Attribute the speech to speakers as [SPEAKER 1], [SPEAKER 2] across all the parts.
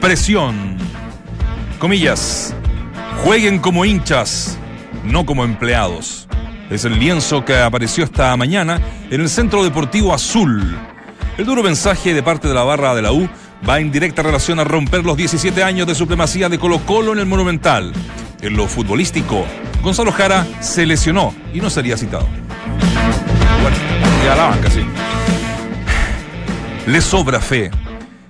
[SPEAKER 1] Presión. Comillas. Jueguen como hinchas, no como empleados. Es el lienzo que apareció esta mañana en el Centro Deportivo Azul. El duro mensaje de parte de la barra de la U va en directa relación a romper los 17 años de supremacía de Colo Colo en el Monumental. En lo futbolístico, Gonzalo Jara se lesionó y no sería citado. Bueno, ya la banca, sí. Le sobra fe.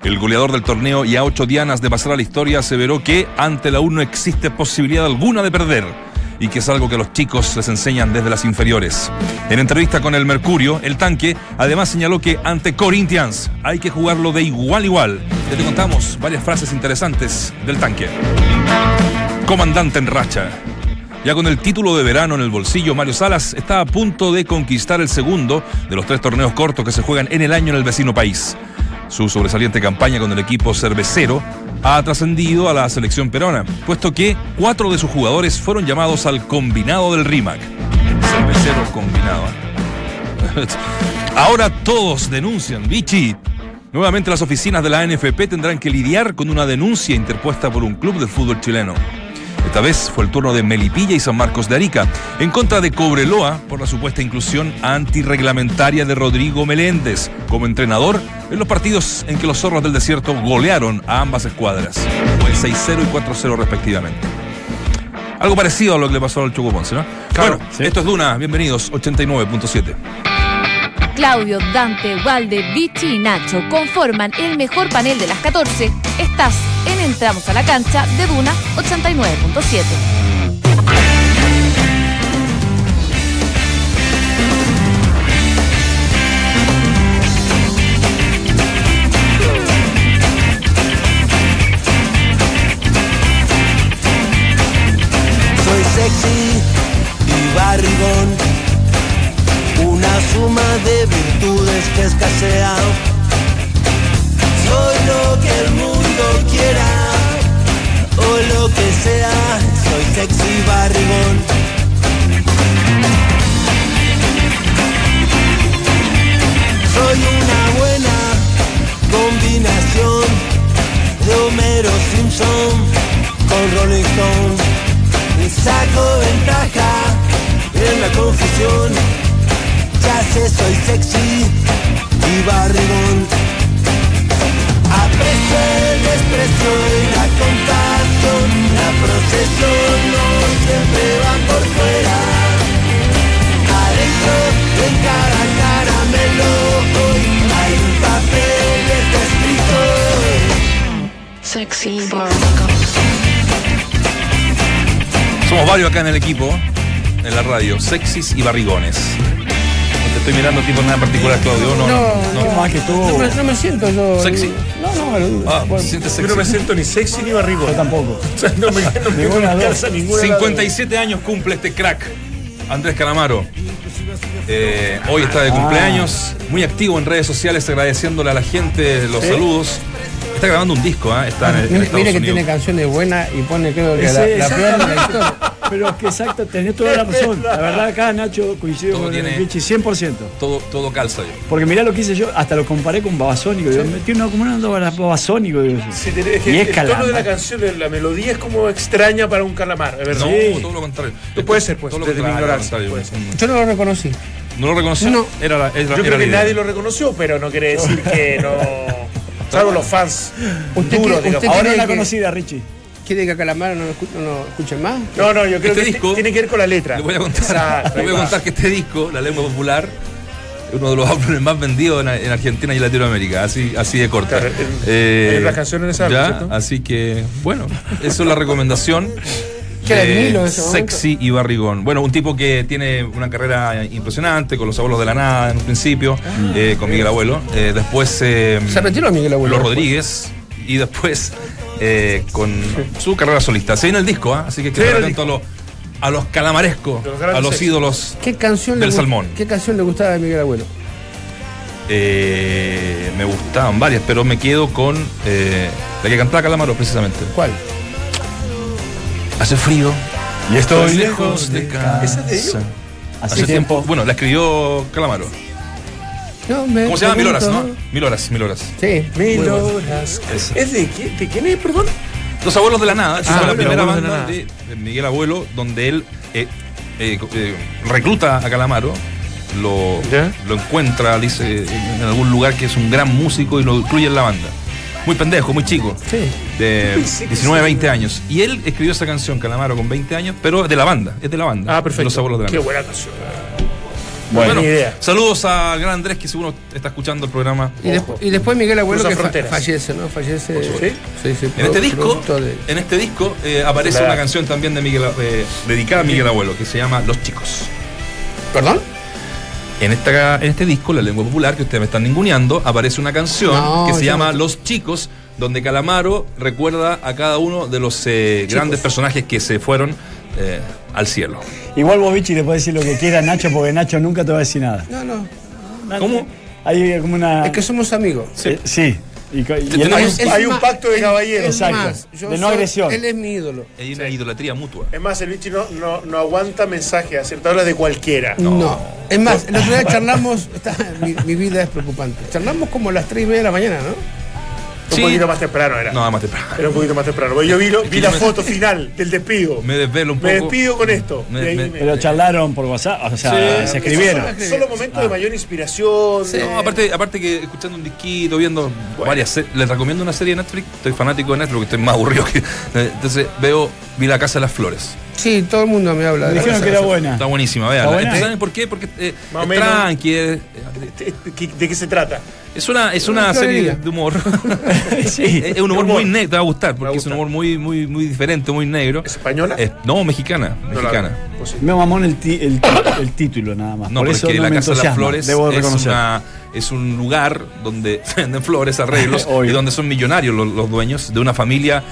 [SPEAKER 1] El goleador del torneo y a ocho dianas de pasar a la historia aseveró que ante la U no existe posibilidad alguna de perder y que es algo que los chicos les enseñan desde las inferiores. En entrevista con el Mercurio, el tanque además señaló que ante Corinthians hay que jugarlo de igual a igual. Te contamos varias frases interesantes del tanque. Comandante en racha. Ya con el título de verano en el bolsillo, Mario Salas está a punto de conquistar el segundo de los tres torneos cortos que se juegan en el año en el vecino país. Su sobresaliente campaña con el equipo cervecero ha trascendido a la selección peruana, puesto que cuatro de sus jugadores fueron llamados al combinado del RIMAC. Cervecero combinado. Ahora todos denuncian, Vichy. Nuevamente las oficinas de la NFP tendrán que lidiar con una denuncia interpuesta por un club de fútbol chileno. Esta vez fue el turno de Melipilla y San Marcos de Arica, en contra de Cobreloa por la supuesta inclusión antirreglamentaria de Rodrigo Meléndez como entrenador en los partidos en que los zorros del desierto golearon a ambas escuadras. Fue 6-0 y 4-0 respectivamente. Algo parecido a lo que le pasó al Choco Ponce, ¿no?
[SPEAKER 2] Claro,
[SPEAKER 1] bueno,
[SPEAKER 2] sí.
[SPEAKER 1] esto es Duna, bienvenidos, 89.7.
[SPEAKER 3] Claudio, Dante, Walde, Vichy y Nacho conforman el mejor panel de las 14. Estás en Entramos a la cancha de Duna 89.7.
[SPEAKER 4] Soy sexy y barrigón, una suma de virtudes que escasea. Soy lo que el mundo o lo que sea. Soy sexy barrigón. Soy una buena combinación de Homero Simpson con Rolling Stone. Saco ventaja en la confusión. Ya sé, soy sexy y barrigón. Aprecio el desprecio y la compasión. La procesión no siempre va por fuera. Adentro de cada caramelo hoy hay un papel está escrito.
[SPEAKER 5] Sexy.
[SPEAKER 1] Somos varios acá en el equipo, en la radio, sexys y barrigones. No te estoy mirando tipo nada en particular, Claudio. No, no.
[SPEAKER 2] no, más que tú.
[SPEAKER 6] No me, no me siento yo.
[SPEAKER 1] Sexy.
[SPEAKER 6] No, no,
[SPEAKER 1] Ah,
[SPEAKER 6] bueno,
[SPEAKER 1] ¿se siente
[SPEAKER 2] Yo no me siento ni sexy ni barrigón.
[SPEAKER 6] yo tampoco.
[SPEAKER 2] O sea, no me, no me,
[SPEAKER 6] Ninguna
[SPEAKER 2] no me ninguna de las dos.
[SPEAKER 1] 57 años cumple este crack, Andrés Calamaro. Eh, hoy está de cumpleaños, muy activo en redes sociales, agradeciéndole a la gente los
[SPEAKER 6] ¿Sí?
[SPEAKER 1] saludos. Está grabando un disco, ¿ah? está en, en
[SPEAKER 6] Mire,
[SPEAKER 1] Estados
[SPEAKER 6] mire que
[SPEAKER 1] Unidos.
[SPEAKER 6] tiene canciones buenas y pone creo que
[SPEAKER 2] Ese,
[SPEAKER 6] la, la peor de la
[SPEAKER 2] exactamente.
[SPEAKER 6] historia.
[SPEAKER 2] Pero es que exacto, tenés toda la razón. La verdad, acá Nacho coincido
[SPEAKER 1] Todo
[SPEAKER 2] con
[SPEAKER 1] tiene-
[SPEAKER 2] el Vichy 100%.
[SPEAKER 1] Todo, todo calza yo.
[SPEAKER 2] Porque mirá lo que hice yo, hasta lo comparé con Babasónico. Digo, Tiene una como una onda Babasónico. digo.
[SPEAKER 7] Sí, tenés que-
[SPEAKER 2] Y es
[SPEAKER 7] el tono de la canción, la melodía es como extraña para un calamar, es verdad.
[SPEAKER 1] No,
[SPEAKER 2] Sí.
[SPEAKER 1] todo lo contrario.
[SPEAKER 7] Puede ser, pues,
[SPEAKER 1] todo lo
[SPEAKER 7] desde mi
[SPEAKER 1] contrario,
[SPEAKER 7] puede.
[SPEAKER 6] Yo no lo reconocí.
[SPEAKER 1] ¿No lo reconoció?
[SPEAKER 6] No.
[SPEAKER 1] Era la, era,
[SPEAKER 7] Yo
[SPEAKER 1] era
[SPEAKER 7] creo
[SPEAKER 1] la
[SPEAKER 7] que
[SPEAKER 1] idea.
[SPEAKER 7] nadie lo reconoció, pero no quiere decir que no. Salvo los fans
[SPEAKER 6] Usted
[SPEAKER 7] duros, digamos.
[SPEAKER 6] usted
[SPEAKER 2] Ahora una
[SPEAKER 6] que-
[SPEAKER 2] conocida, Richie.
[SPEAKER 6] ¿Quiere que a Calamaro no lo escu- no lo escuchen más?
[SPEAKER 7] No, no, yo creo
[SPEAKER 1] Este
[SPEAKER 7] que
[SPEAKER 1] disco-
[SPEAKER 7] tiene que ver con la letra.
[SPEAKER 1] Le voy a contar,
[SPEAKER 7] Exacto,
[SPEAKER 1] le voy a contar que este disco, La Lengua Popular, es uno de los álbumes más vendidos en, en Argentina y Latinoamérica, así, así de corta.
[SPEAKER 7] Claro, hay otras canciones en ese álbum,
[SPEAKER 1] ya,
[SPEAKER 7] ¿cierto?
[SPEAKER 1] Así que, bueno, eso es la recomendación. Sexy y Barrigón. Bueno, un tipo que tiene una carrera impresionante, con los abuelos de la nada en un principio, eh, con Miguel Abuelo. Eh, después eh,
[SPEAKER 6] Se retiró Miguel Abuelo.
[SPEAKER 1] Los Rodríguez y después eh, con su carrera solista. Se viene el disco, ¿ah? así que quedar
[SPEAKER 7] viene el
[SPEAKER 1] atento a los, a los calamarescos,
[SPEAKER 7] De
[SPEAKER 1] a los ídolos.
[SPEAKER 6] ¿Qué canción,
[SPEAKER 1] Del Salmón.
[SPEAKER 6] ¿Qué canción le gustaba de Miguel Abuelo?
[SPEAKER 1] Eh, me gustaban varias, pero me quedo con eh, la que cantaba Calamaro precisamente.
[SPEAKER 6] ¿Cuál?
[SPEAKER 1] Hace frío.
[SPEAKER 2] Y
[SPEAKER 1] Estoy lejos de casa.
[SPEAKER 7] ¿Esa te digo?
[SPEAKER 2] Hace
[SPEAKER 1] Hace tiempo.
[SPEAKER 2] tiempo.
[SPEAKER 1] Bueno, la escribió Calamaro.
[SPEAKER 6] No, me
[SPEAKER 1] ¿Cómo se llama? Mil horas, ¿no? Mil horas, mil horas.
[SPEAKER 6] Sí.
[SPEAKER 7] Mil
[SPEAKER 6] bueno.
[SPEAKER 7] horas. ¿Es de, quién- de quién es, perdón?
[SPEAKER 1] Los Abuelos de la Nada, esa
[SPEAKER 7] Ah,
[SPEAKER 1] fue la primera
[SPEAKER 7] Abuelos de la
[SPEAKER 1] banda de, de Miguel Abuelo, donde él eh, eh, eh, recluta a Calamaro, lo,
[SPEAKER 7] ¿Ya?
[SPEAKER 1] lo encuentra, dice, en algún lugar que es un gran músico y lo incluye en la banda. Muy pendejo, muy chico,
[SPEAKER 6] Sí.
[SPEAKER 1] de
[SPEAKER 7] pensé que
[SPEAKER 1] 19,
[SPEAKER 7] sí.
[SPEAKER 1] 20 años. Y él escribió esa canción, Calamaro, con 20 años, pero de la banda, es de la banda.
[SPEAKER 7] Ah, perfecto.
[SPEAKER 1] Los Abuelos de la
[SPEAKER 7] Qué
[SPEAKER 1] Nada.
[SPEAKER 7] buena canción.
[SPEAKER 1] Bueno,
[SPEAKER 7] Buena idea.
[SPEAKER 1] saludos al gran Andrés, que seguro está escuchando el programa.
[SPEAKER 6] Y, despu- y después Miguel Abuelo
[SPEAKER 7] Cruza
[SPEAKER 6] que fa- fallece, ¿no? Fallece.
[SPEAKER 7] ¿Sí?
[SPEAKER 6] Sí, sí.
[SPEAKER 1] En este disco,
[SPEAKER 6] de-
[SPEAKER 1] en este disco eh, aparece
[SPEAKER 7] Claro.
[SPEAKER 1] una canción también de Miguel, eh, dedicada a Miguel Abuelo, que se llama Los Chicos.
[SPEAKER 6] ¿Perdón?
[SPEAKER 1] En, esta, en este disco, La Lengua Popular, que ustedes me están ninguneando, aparece una canción
[SPEAKER 6] No,
[SPEAKER 1] que se llama
[SPEAKER 6] no-
[SPEAKER 1] Los Chicos, donde Calamaro recuerda a cada uno de los eh, grandes personajes que se fueron eh, al cielo.
[SPEAKER 2] Igual vos, Vichy, le puedes decir lo que quiera a Nacho, porque Nacho nunca te va a decir nada.
[SPEAKER 6] No, no.
[SPEAKER 1] ¿Cómo?
[SPEAKER 2] Hay como una.
[SPEAKER 6] Es que somos amigos.
[SPEAKER 2] Eh, sí. Y,
[SPEAKER 7] Hay un pacto de caballeros.
[SPEAKER 2] Exacto.
[SPEAKER 6] yo
[SPEAKER 2] De no
[SPEAKER 6] soy-
[SPEAKER 2] agresión.
[SPEAKER 6] Él es mi ídolo.
[SPEAKER 1] Hay una idolatría mutua.
[SPEAKER 7] Es más, el bichi no, no, no aguanta mensajes. Habla de cualquiera.
[SPEAKER 6] No. Es más, el otro día charlamos, está- mi, mi vida es preocupante. Charlamos como a las 3 y media de la mañana, ¿no?
[SPEAKER 7] Un
[SPEAKER 1] Sí.
[SPEAKER 7] poquito más temprano era.
[SPEAKER 1] No, más temprano.
[SPEAKER 7] Era un poquito más temprano. Porque yo vi, lo- vi
[SPEAKER 1] que
[SPEAKER 7] la
[SPEAKER 1] me-
[SPEAKER 7] foto final del despido.
[SPEAKER 1] Me desvelo un poco.
[SPEAKER 7] Me despido con esto.
[SPEAKER 1] Me-
[SPEAKER 2] pero charlaron por WhatsApp, o sea,
[SPEAKER 1] Sí.
[SPEAKER 2] se escribieron.
[SPEAKER 7] Solo, solo momentos de mayor inspiración.
[SPEAKER 6] Sí.
[SPEAKER 7] de-
[SPEAKER 1] No, aparte, aparte que escuchando un disquito, viendo varias series, les recomiendo una serie de Netflix, estoy fanático de Netflix porque estoy más aburrido que. Entonces veo, vi La Casa de las Flores.
[SPEAKER 6] Sí, todo el mundo me habla
[SPEAKER 2] Me
[SPEAKER 6] de
[SPEAKER 2] dijeron que era buena.
[SPEAKER 1] Está buenísima, vean. ¿Saben por qué? Porque eh, es tranqui, es,
[SPEAKER 7] ¿De, qué se trata?
[SPEAKER 1] es una, es una
[SPEAKER 6] Una
[SPEAKER 1] serie de humor.
[SPEAKER 2] Sí.
[SPEAKER 1] es un humor
[SPEAKER 7] Humor.
[SPEAKER 1] muy negro, te va a gustar, porque es un humor muy, muy, muy diferente, muy negro.
[SPEAKER 7] ¿Es española?
[SPEAKER 1] Es- no, mexicana,
[SPEAKER 7] No la-
[SPEAKER 1] mexicana.
[SPEAKER 7] pues sí.
[SPEAKER 2] Me mamón el, ti- el, el título nada más.
[SPEAKER 1] No,
[SPEAKER 2] por
[SPEAKER 1] porque
[SPEAKER 2] eso
[SPEAKER 1] la Casa de las Flores
[SPEAKER 2] debo
[SPEAKER 1] es, una- es un lugar donde venden flores, arreglos, y donde son millonarios los, los dueños de una familia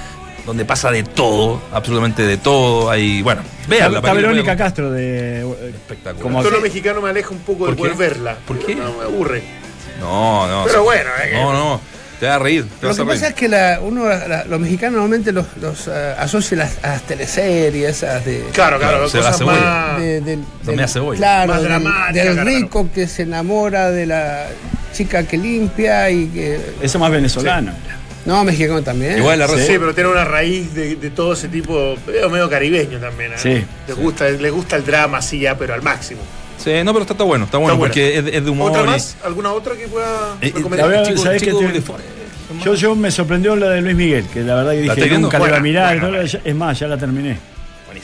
[SPEAKER 1] donde pasa de todo, absolutamente de todo. Hay, bueno, veanla.
[SPEAKER 2] Está Verónica Castro de.
[SPEAKER 1] Espectacular.
[SPEAKER 2] Como-
[SPEAKER 7] El tono mexicano me aleja un poco de
[SPEAKER 1] ¿Por qué?
[SPEAKER 7] poder verla.
[SPEAKER 1] ¿Por qué?
[SPEAKER 7] No, me aburre.
[SPEAKER 1] No, no.
[SPEAKER 7] Pero
[SPEAKER 1] sí.
[SPEAKER 7] bueno, eh,
[SPEAKER 1] No, no. Te vas a reír. Te
[SPEAKER 6] Lo
[SPEAKER 1] vas
[SPEAKER 6] que
[SPEAKER 1] a reír.
[SPEAKER 6] pasa es que la, uno, la- los mexicanos normalmente los, los eh, asocian a las, a las teleseries, esas de,
[SPEAKER 7] Claro, claro,
[SPEAKER 1] Claro, se
[SPEAKER 7] cosas
[SPEAKER 1] la cebolla.
[SPEAKER 7] más.
[SPEAKER 6] de- del, claro,
[SPEAKER 7] Más
[SPEAKER 6] del-
[SPEAKER 7] dramática,
[SPEAKER 6] del
[SPEAKER 7] claro.
[SPEAKER 6] rico que se enamora de la chica que limpia y que
[SPEAKER 2] Eso más venezolano.
[SPEAKER 6] No mexicano también
[SPEAKER 1] Igual la
[SPEAKER 7] Sí,
[SPEAKER 1] razón.
[SPEAKER 7] pero tiene una raíz de, de todo ese tipo, medio, medio caribeño también. ¿eh?
[SPEAKER 2] Sí.
[SPEAKER 7] Les gusta, les gusta el drama así ya, pero al máximo.
[SPEAKER 1] Sí, no, pero está, está bueno. Está bueno porque es, es de humor.
[SPEAKER 7] ¿Otra más? ¿Alguna otra que pueda
[SPEAKER 1] Eh, eh,
[SPEAKER 7] recomendar?
[SPEAKER 2] verdad,
[SPEAKER 1] chico-
[SPEAKER 2] ¿sabés
[SPEAKER 1] chico
[SPEAKER 2] te-
[SPEAKER 1] Forest,
[SPEAKER 2] Yo, yo me sorprendió la de Luis Miguel, que la verdad que
[SPEAKER 1] ¿La
[SPEAKER 2] dije nunca la iba a mirar. Es más, ya la terminé.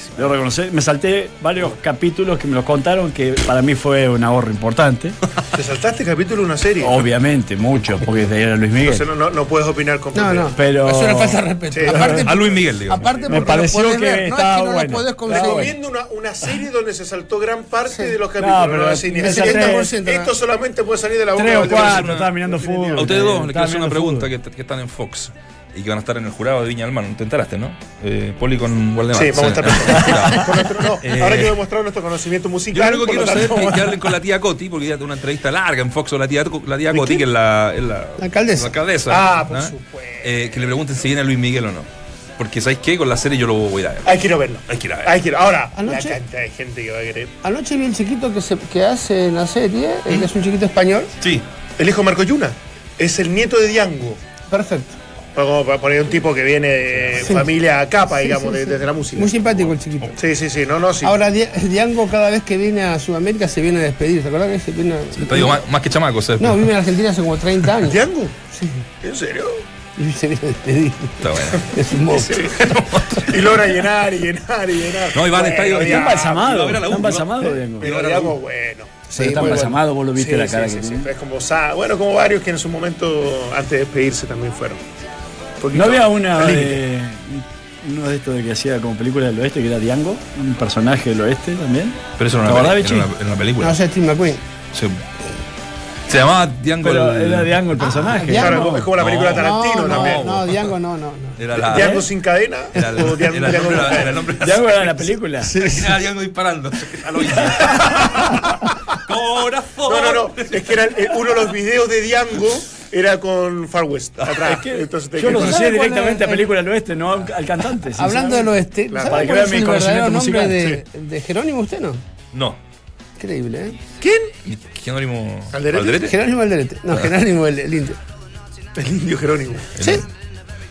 [SPEAKER 1] Buenísimo.
[SPEAKER 2] Debo reconocer, me salté varios capítulos que me los contaron que para mí fue un ahorro importante.
[SPEAKER 7] ¿Te saltaste capítulo de una serie?
[SPEAKER 2] Obviamente, mucho, porque era Luis Miguel.
[SPEAKER 7] Entonces no, no, no puedes opinar con
[SPEAKER 6] no no
[SPEAKER 2] Pero-
[SPEAKER 6] es una falta de respeto
[SPEAKER 7] Sí.
[SPEAKER 6] aparte,
[SPEAKER 1] A Luis Miguel, digamos.
[SPEAKER 6] aparte
[SPEAKER 2] Me pareció que
[SPEAKER 6] ver, no es
[SPEAKER 2] estaba
[SPEAKER 6] que no
[SPEAKER 2] bueno.
[SPEAKER 6] lo podés
[SPEAKER 2] Estaba
[SPEAKER 6] conseguir
[SPEAKER 7] Estoy viendo una, una serie donde se saltó gran parte
[SPEAKER 6] Sí.
[SPEAKER 7] de los
[SPEAKER 2] No,
[SPEAKER 7] capítulos.
[SPEAKER 2] pero
[SPEAKER 7] No,
[SPEAKER 2] salté-
[SPEAKER 6] 70%, ¿no?
[SPEAKER 7] Esto solamente puede salir de la boca
[SPEAKER 2] Tres o cuatro, estaba mirando fútbol.
[SPEAKER 1] A ustedes dos les quiero
[SPEAKER 2] Estaba
[SPEAKER 1] hacer una pregunta que están en Fox y que van a estar en el jurado de Viña del Mar. ¿Te enteraste, no? Eh, Poli con Waldemar.
[SPEAKER 7] Sí, vamos a estar. Con nuestro- no,
[SPEAKER 1] Eh,
[SPEAKER 7] Ahora quiero demostrar nuestro conocimiento
[SPEAKER 1] Yo
[SPEAKER 7] musical.
[SPEAKER 1] lo único que quiero
[SPEAKER 7] lo
[SPEAKER 1] saber es que hablen con la tía Coti, porque ya tuvo una entrevista larga en Fox con la tía, la tía Coti, que es la, es la,
[SPEAKER 6] La alcaldesa.
[SPEAKER 1] la alcaldesa,
[SPEAKER 7] Ah, por
[SPEAKER 1] ¿no?
[SPEAKER 7] supuesto.
[SPEAKER 1] Eh, que le pregunten si viene Luis Miguel o no. Porque, ¿sabéis qué? Con la serie yo lo voy a ir a ver.
[SPEAKER 7] Hay que ir a verlo.
[SPEAKER 1] Hay que ir a ver.
[SPEAKER 7] Hay que ir. Ahora,
[SPEAKER 6] Anoche-
[SPEAKER 7] la cantidad de gente que va a querer.
[SPEAKER 6] anoche vi el chiquito que se que hace en la serie el que es un chiquito español
[SPEAKER 1] Sí.
[SPEAKER 7] El hijo de Marco Yuna es el nieto de Diango.
[SPEAKER 6] perfecto
[SPEAKER 7] Como para poner un tipo que viene de
[SPEAKER 6] Sí.
[SPEAKER 7] familia capa,
[SPEAKER 6] Sí,
[SPEAKER 7] digamos,
[SPEAKER 6] sí,
[SPEAKER 7] de-
[SPEAKER 6] sí.
[SPEAKER 7] desde la música.
[SPEAKER 6] muy simpático el chiquito
[SPEAKER 7] Sí, sí, sí. No, no, sí.
[SPEAKER 6] Ahora, Di- Diango cada vez que viene a Sudamérica se viene a despedir. ¿Te acuerdas que se viene a...
[SPEAKER 1] Te digo, más, más que chamaco, ¿sabes?
[SPEAKER 6] No, vive en Argentina hace como 30 años.
[SPEAKER 7] ¿Diango? ¿En serio?
[SPEAKER 6] Y se viene a despedir.
[SPEAKER 1] Está bueno.
[SPEAKER 6] Es un monstruo.
[SPEAKER 7] y logra llenar y llenar y llenar.
[SPEAKER 1] No, y va al
[SPEAKER 7] Bueno,
[SPEAKER 1] estadio-
[SPEAKER 2] Está
[SPEAKER 7] Diango.
[SPEAKER 2] embalsamado.
[SPEAKER 1] a a
[SPEAKER 2] Está embalsamado, Diego.
[SPEAKER 7] Pero Diango, bueno.
[SPEAKER 2] Pero está embalsamado, vos lo viste
[SPEAKER 7] Sí,
[SPEAKER 2] la
[SPEAKER 7] sí,
[SPEAKER 2] cara
[SPEAKER 7] sí,
[SPEAKER 2] que
[SPEAKER 7] sí. Es como, bueno, como varios que en su momento, antes de despedirse, también fueron. Poquito
[SPEAKER 2] ¿No había una de, uno de estos de que hacía como película del oeste, que era Diango? Un personaje del oeste también.
[SPEAKER 1] Pero eso era
[SPEAKER 2] ¿Te
[SPEAKER 1] una,
[SPEAKER 2] acordás,
[SPEAKER 1] peli- era una, era una película.
[SPEAKER 6] No, sé, Steve McQueen.
[SPEAKER 1] Se, se llamaba Diango.
[SPEAKER 2] Pero
[SPEAKER 1] el-
[SPEAKER 2] era Diango el personaje.
[SPEAKER 6] Diango.
[SPEAKER 7] Claro, es como la película
[SPEAKER 1] No.
[SPEAKER 7] Tarantino
[SPEAKER 6] no,
[SPEAKER 7] también.
[SPEAKER 6] no, no, Diango no, no, no.
[SPEAKER 1] Era la.
[SPEAKER 7] ¿Diango
[SPEAKER 2] ¿Eh?
[SPEAKER 7] sin cadena?
[SPEAKER 1] Era, el-
[SPEAKER 7] ¿O Diango-
[SPEAKER 1] era el
[SPEAKER 7] Diango-
[SPEAKER 1] nombre, era el nombre de la
[SPEAKER 2] Diango era la película.
[SPEAKER 1] Era Diango disparando. Corazón.
[SPEAKER 7] No, no, no. Es que era el- uno de los videos de Diango era con Far West atrás. Entonces te
[SPEAKER 2] Yo lo asocié
[SPEAKER 6] ¿Sabe cuál
[SPEAKER 2] directamente
[SPEAKER 6] es
[SPEAKER 2] a
[SPEAKER 6] el-
[SPEAKER 2] película del oeste, no al al cantante.
[SPEAKER 6] Hablando del oeste,
[SPEAKER 7] Claro,
[SPEAKER 6] ¿sabe
[SPEAKER 2] para que
[SPEAKER 6] cuál
[SPEAKER 2] vean
[SPEAKER 6] es
[SPEAKER 2] mi
[SPEAKER 6] el verdadero nombre de, de Jerónimo usted no?
[SPEAKER 1] No.
[SPEAKER 6] Increíble, ¿eh?
[SPEAKER 7] ¿Quién?
[SPEAKER 1] Jerónimo
[SPEAKER 7] ¿Alderete?
[SPEAKER 1] Alderete.
[SPEAKER 6] Jerónimo Alderete. No, Jerónimo el, el indio.
[SPEAKER 7] El indio Jerónimo.
[SPEAKER 6] ¿Sí?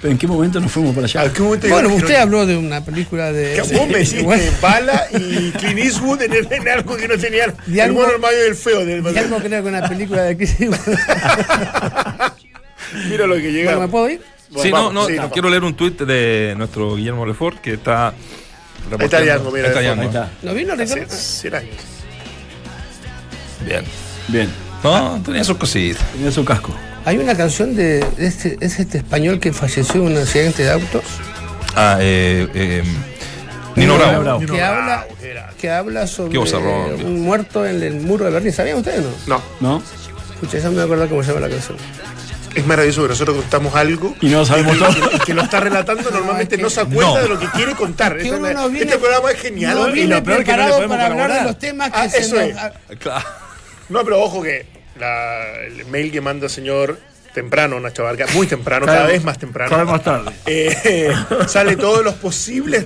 [SPEAKER 2] ¿Pero en qué momento nos fuimos para allá?
[SPEAKER 7] ¿A qué momento
[SPEAKER 6] Bueno, usted habló de una película de.
[SPEAKER 7] Vos me decís
[SPEAKER 6] Bueno,
[SPEAKER 7] Bala y Clint Eastwood en, en algo que no tenían.
[SPEAKER 6] De
[SPEAKER 7] el
[SPEAKER 6] algo-
[SPEAKER 7] bueno, el malo y el feo. Del,
[SPEAKER 6] algo creo que una película de Chris Eastwood.
[SPEAKER 7] Mira lo que llega.
[SPEAKER 6] Bueno, ¿me puedo ir?
[SPEAKER 1] Sí, no, no,
[SPEAKER 7] sí,
[SPEAKER 1] quiero leer un tuit de nuestro Guillermo Lefort que está.
[SPEAKER 7] Ahí está Yango, mira.
[SPEAKER 1] Ahí está Yango.
[SPEAKER 6] ¿Lo vino,
[SPEAKER 7] Hace
[SPEAKER 6] Ricardo?
[SPEAKER 7] 100 años.
[SPEAKER 1] Bien.
[SPEAKER 2] Bien.
[SPEAKER 1] No, tenía sus cositas.
[SPEAKER 2] Tenía su casco.
[SPEAKER 6] Hay una canción de este, es este español que falleció en un accidente de auto
[SPEAKER 1] Ah, eh, eh, Nino
[SPEAKER 2] Nino
[SPEAKER 1] Bravo.
[SPEAKER 2] Bravo.
[SPEAKER 6] que
[SPEAKER 7] Bravo,
[SPEAKER 6] habla
[SPEAKER 7] era.
[SPEAKER 6] que habla sobre un muerto en el muro de Berlín. ¿Sabían ustedes o no?
[SPEAKER 7] No,
[SPEAKER 2] ¿No?
[SPEAKER 6] Escucha, ya me voy a acordar cómo se llama la canción.
[SPEAKER 7] es maravilloso que nosotros contamos algo.
[SPEAKER 2] Y no sabemos todo.
[SPEAKER 7] que lo está relatando normalmente
[SPEAKER 6] es que-
[SPEAKER 7] no se acuerda
[SPEAKER 1] No.
[SPEAKER 7] de lo que quiere contar.
[SPEAKER 6] Que
[SPEAKER 7] Esta
[SPEAKER 6] uno
[SPEAKER 7] es la-
[SPEAKER 6] no viene-
[SPEAKER 7] este programa es genial.
[SPEAKER 6] No
[SPEAKER 7] Y
[SPEAKER 2] lo peor que no le podemos
[SPEAKER 6] para hablar de los temas que
[SPEAKER 7] Ah,
[SPEAKER 6] se
[SPEAKER 7] eso
[SPEAKER 6] nos-
[SPEAKER 7] es.
[SPEAKER 1] Claro.
[SPEAKER 7] No, pero ojo que la- el mail que manda el señor temprano, Nacho Vargas, muy temprano,
[SPEAKER 2] Cada
[SPEAKER 7] cada,
[SPEAKER 2] vez-
[SPEAKER 7] más temprano.
[SPEAKER 2] cada vez más tarde.
[SPEAKER 7] eh, sale todos los posibles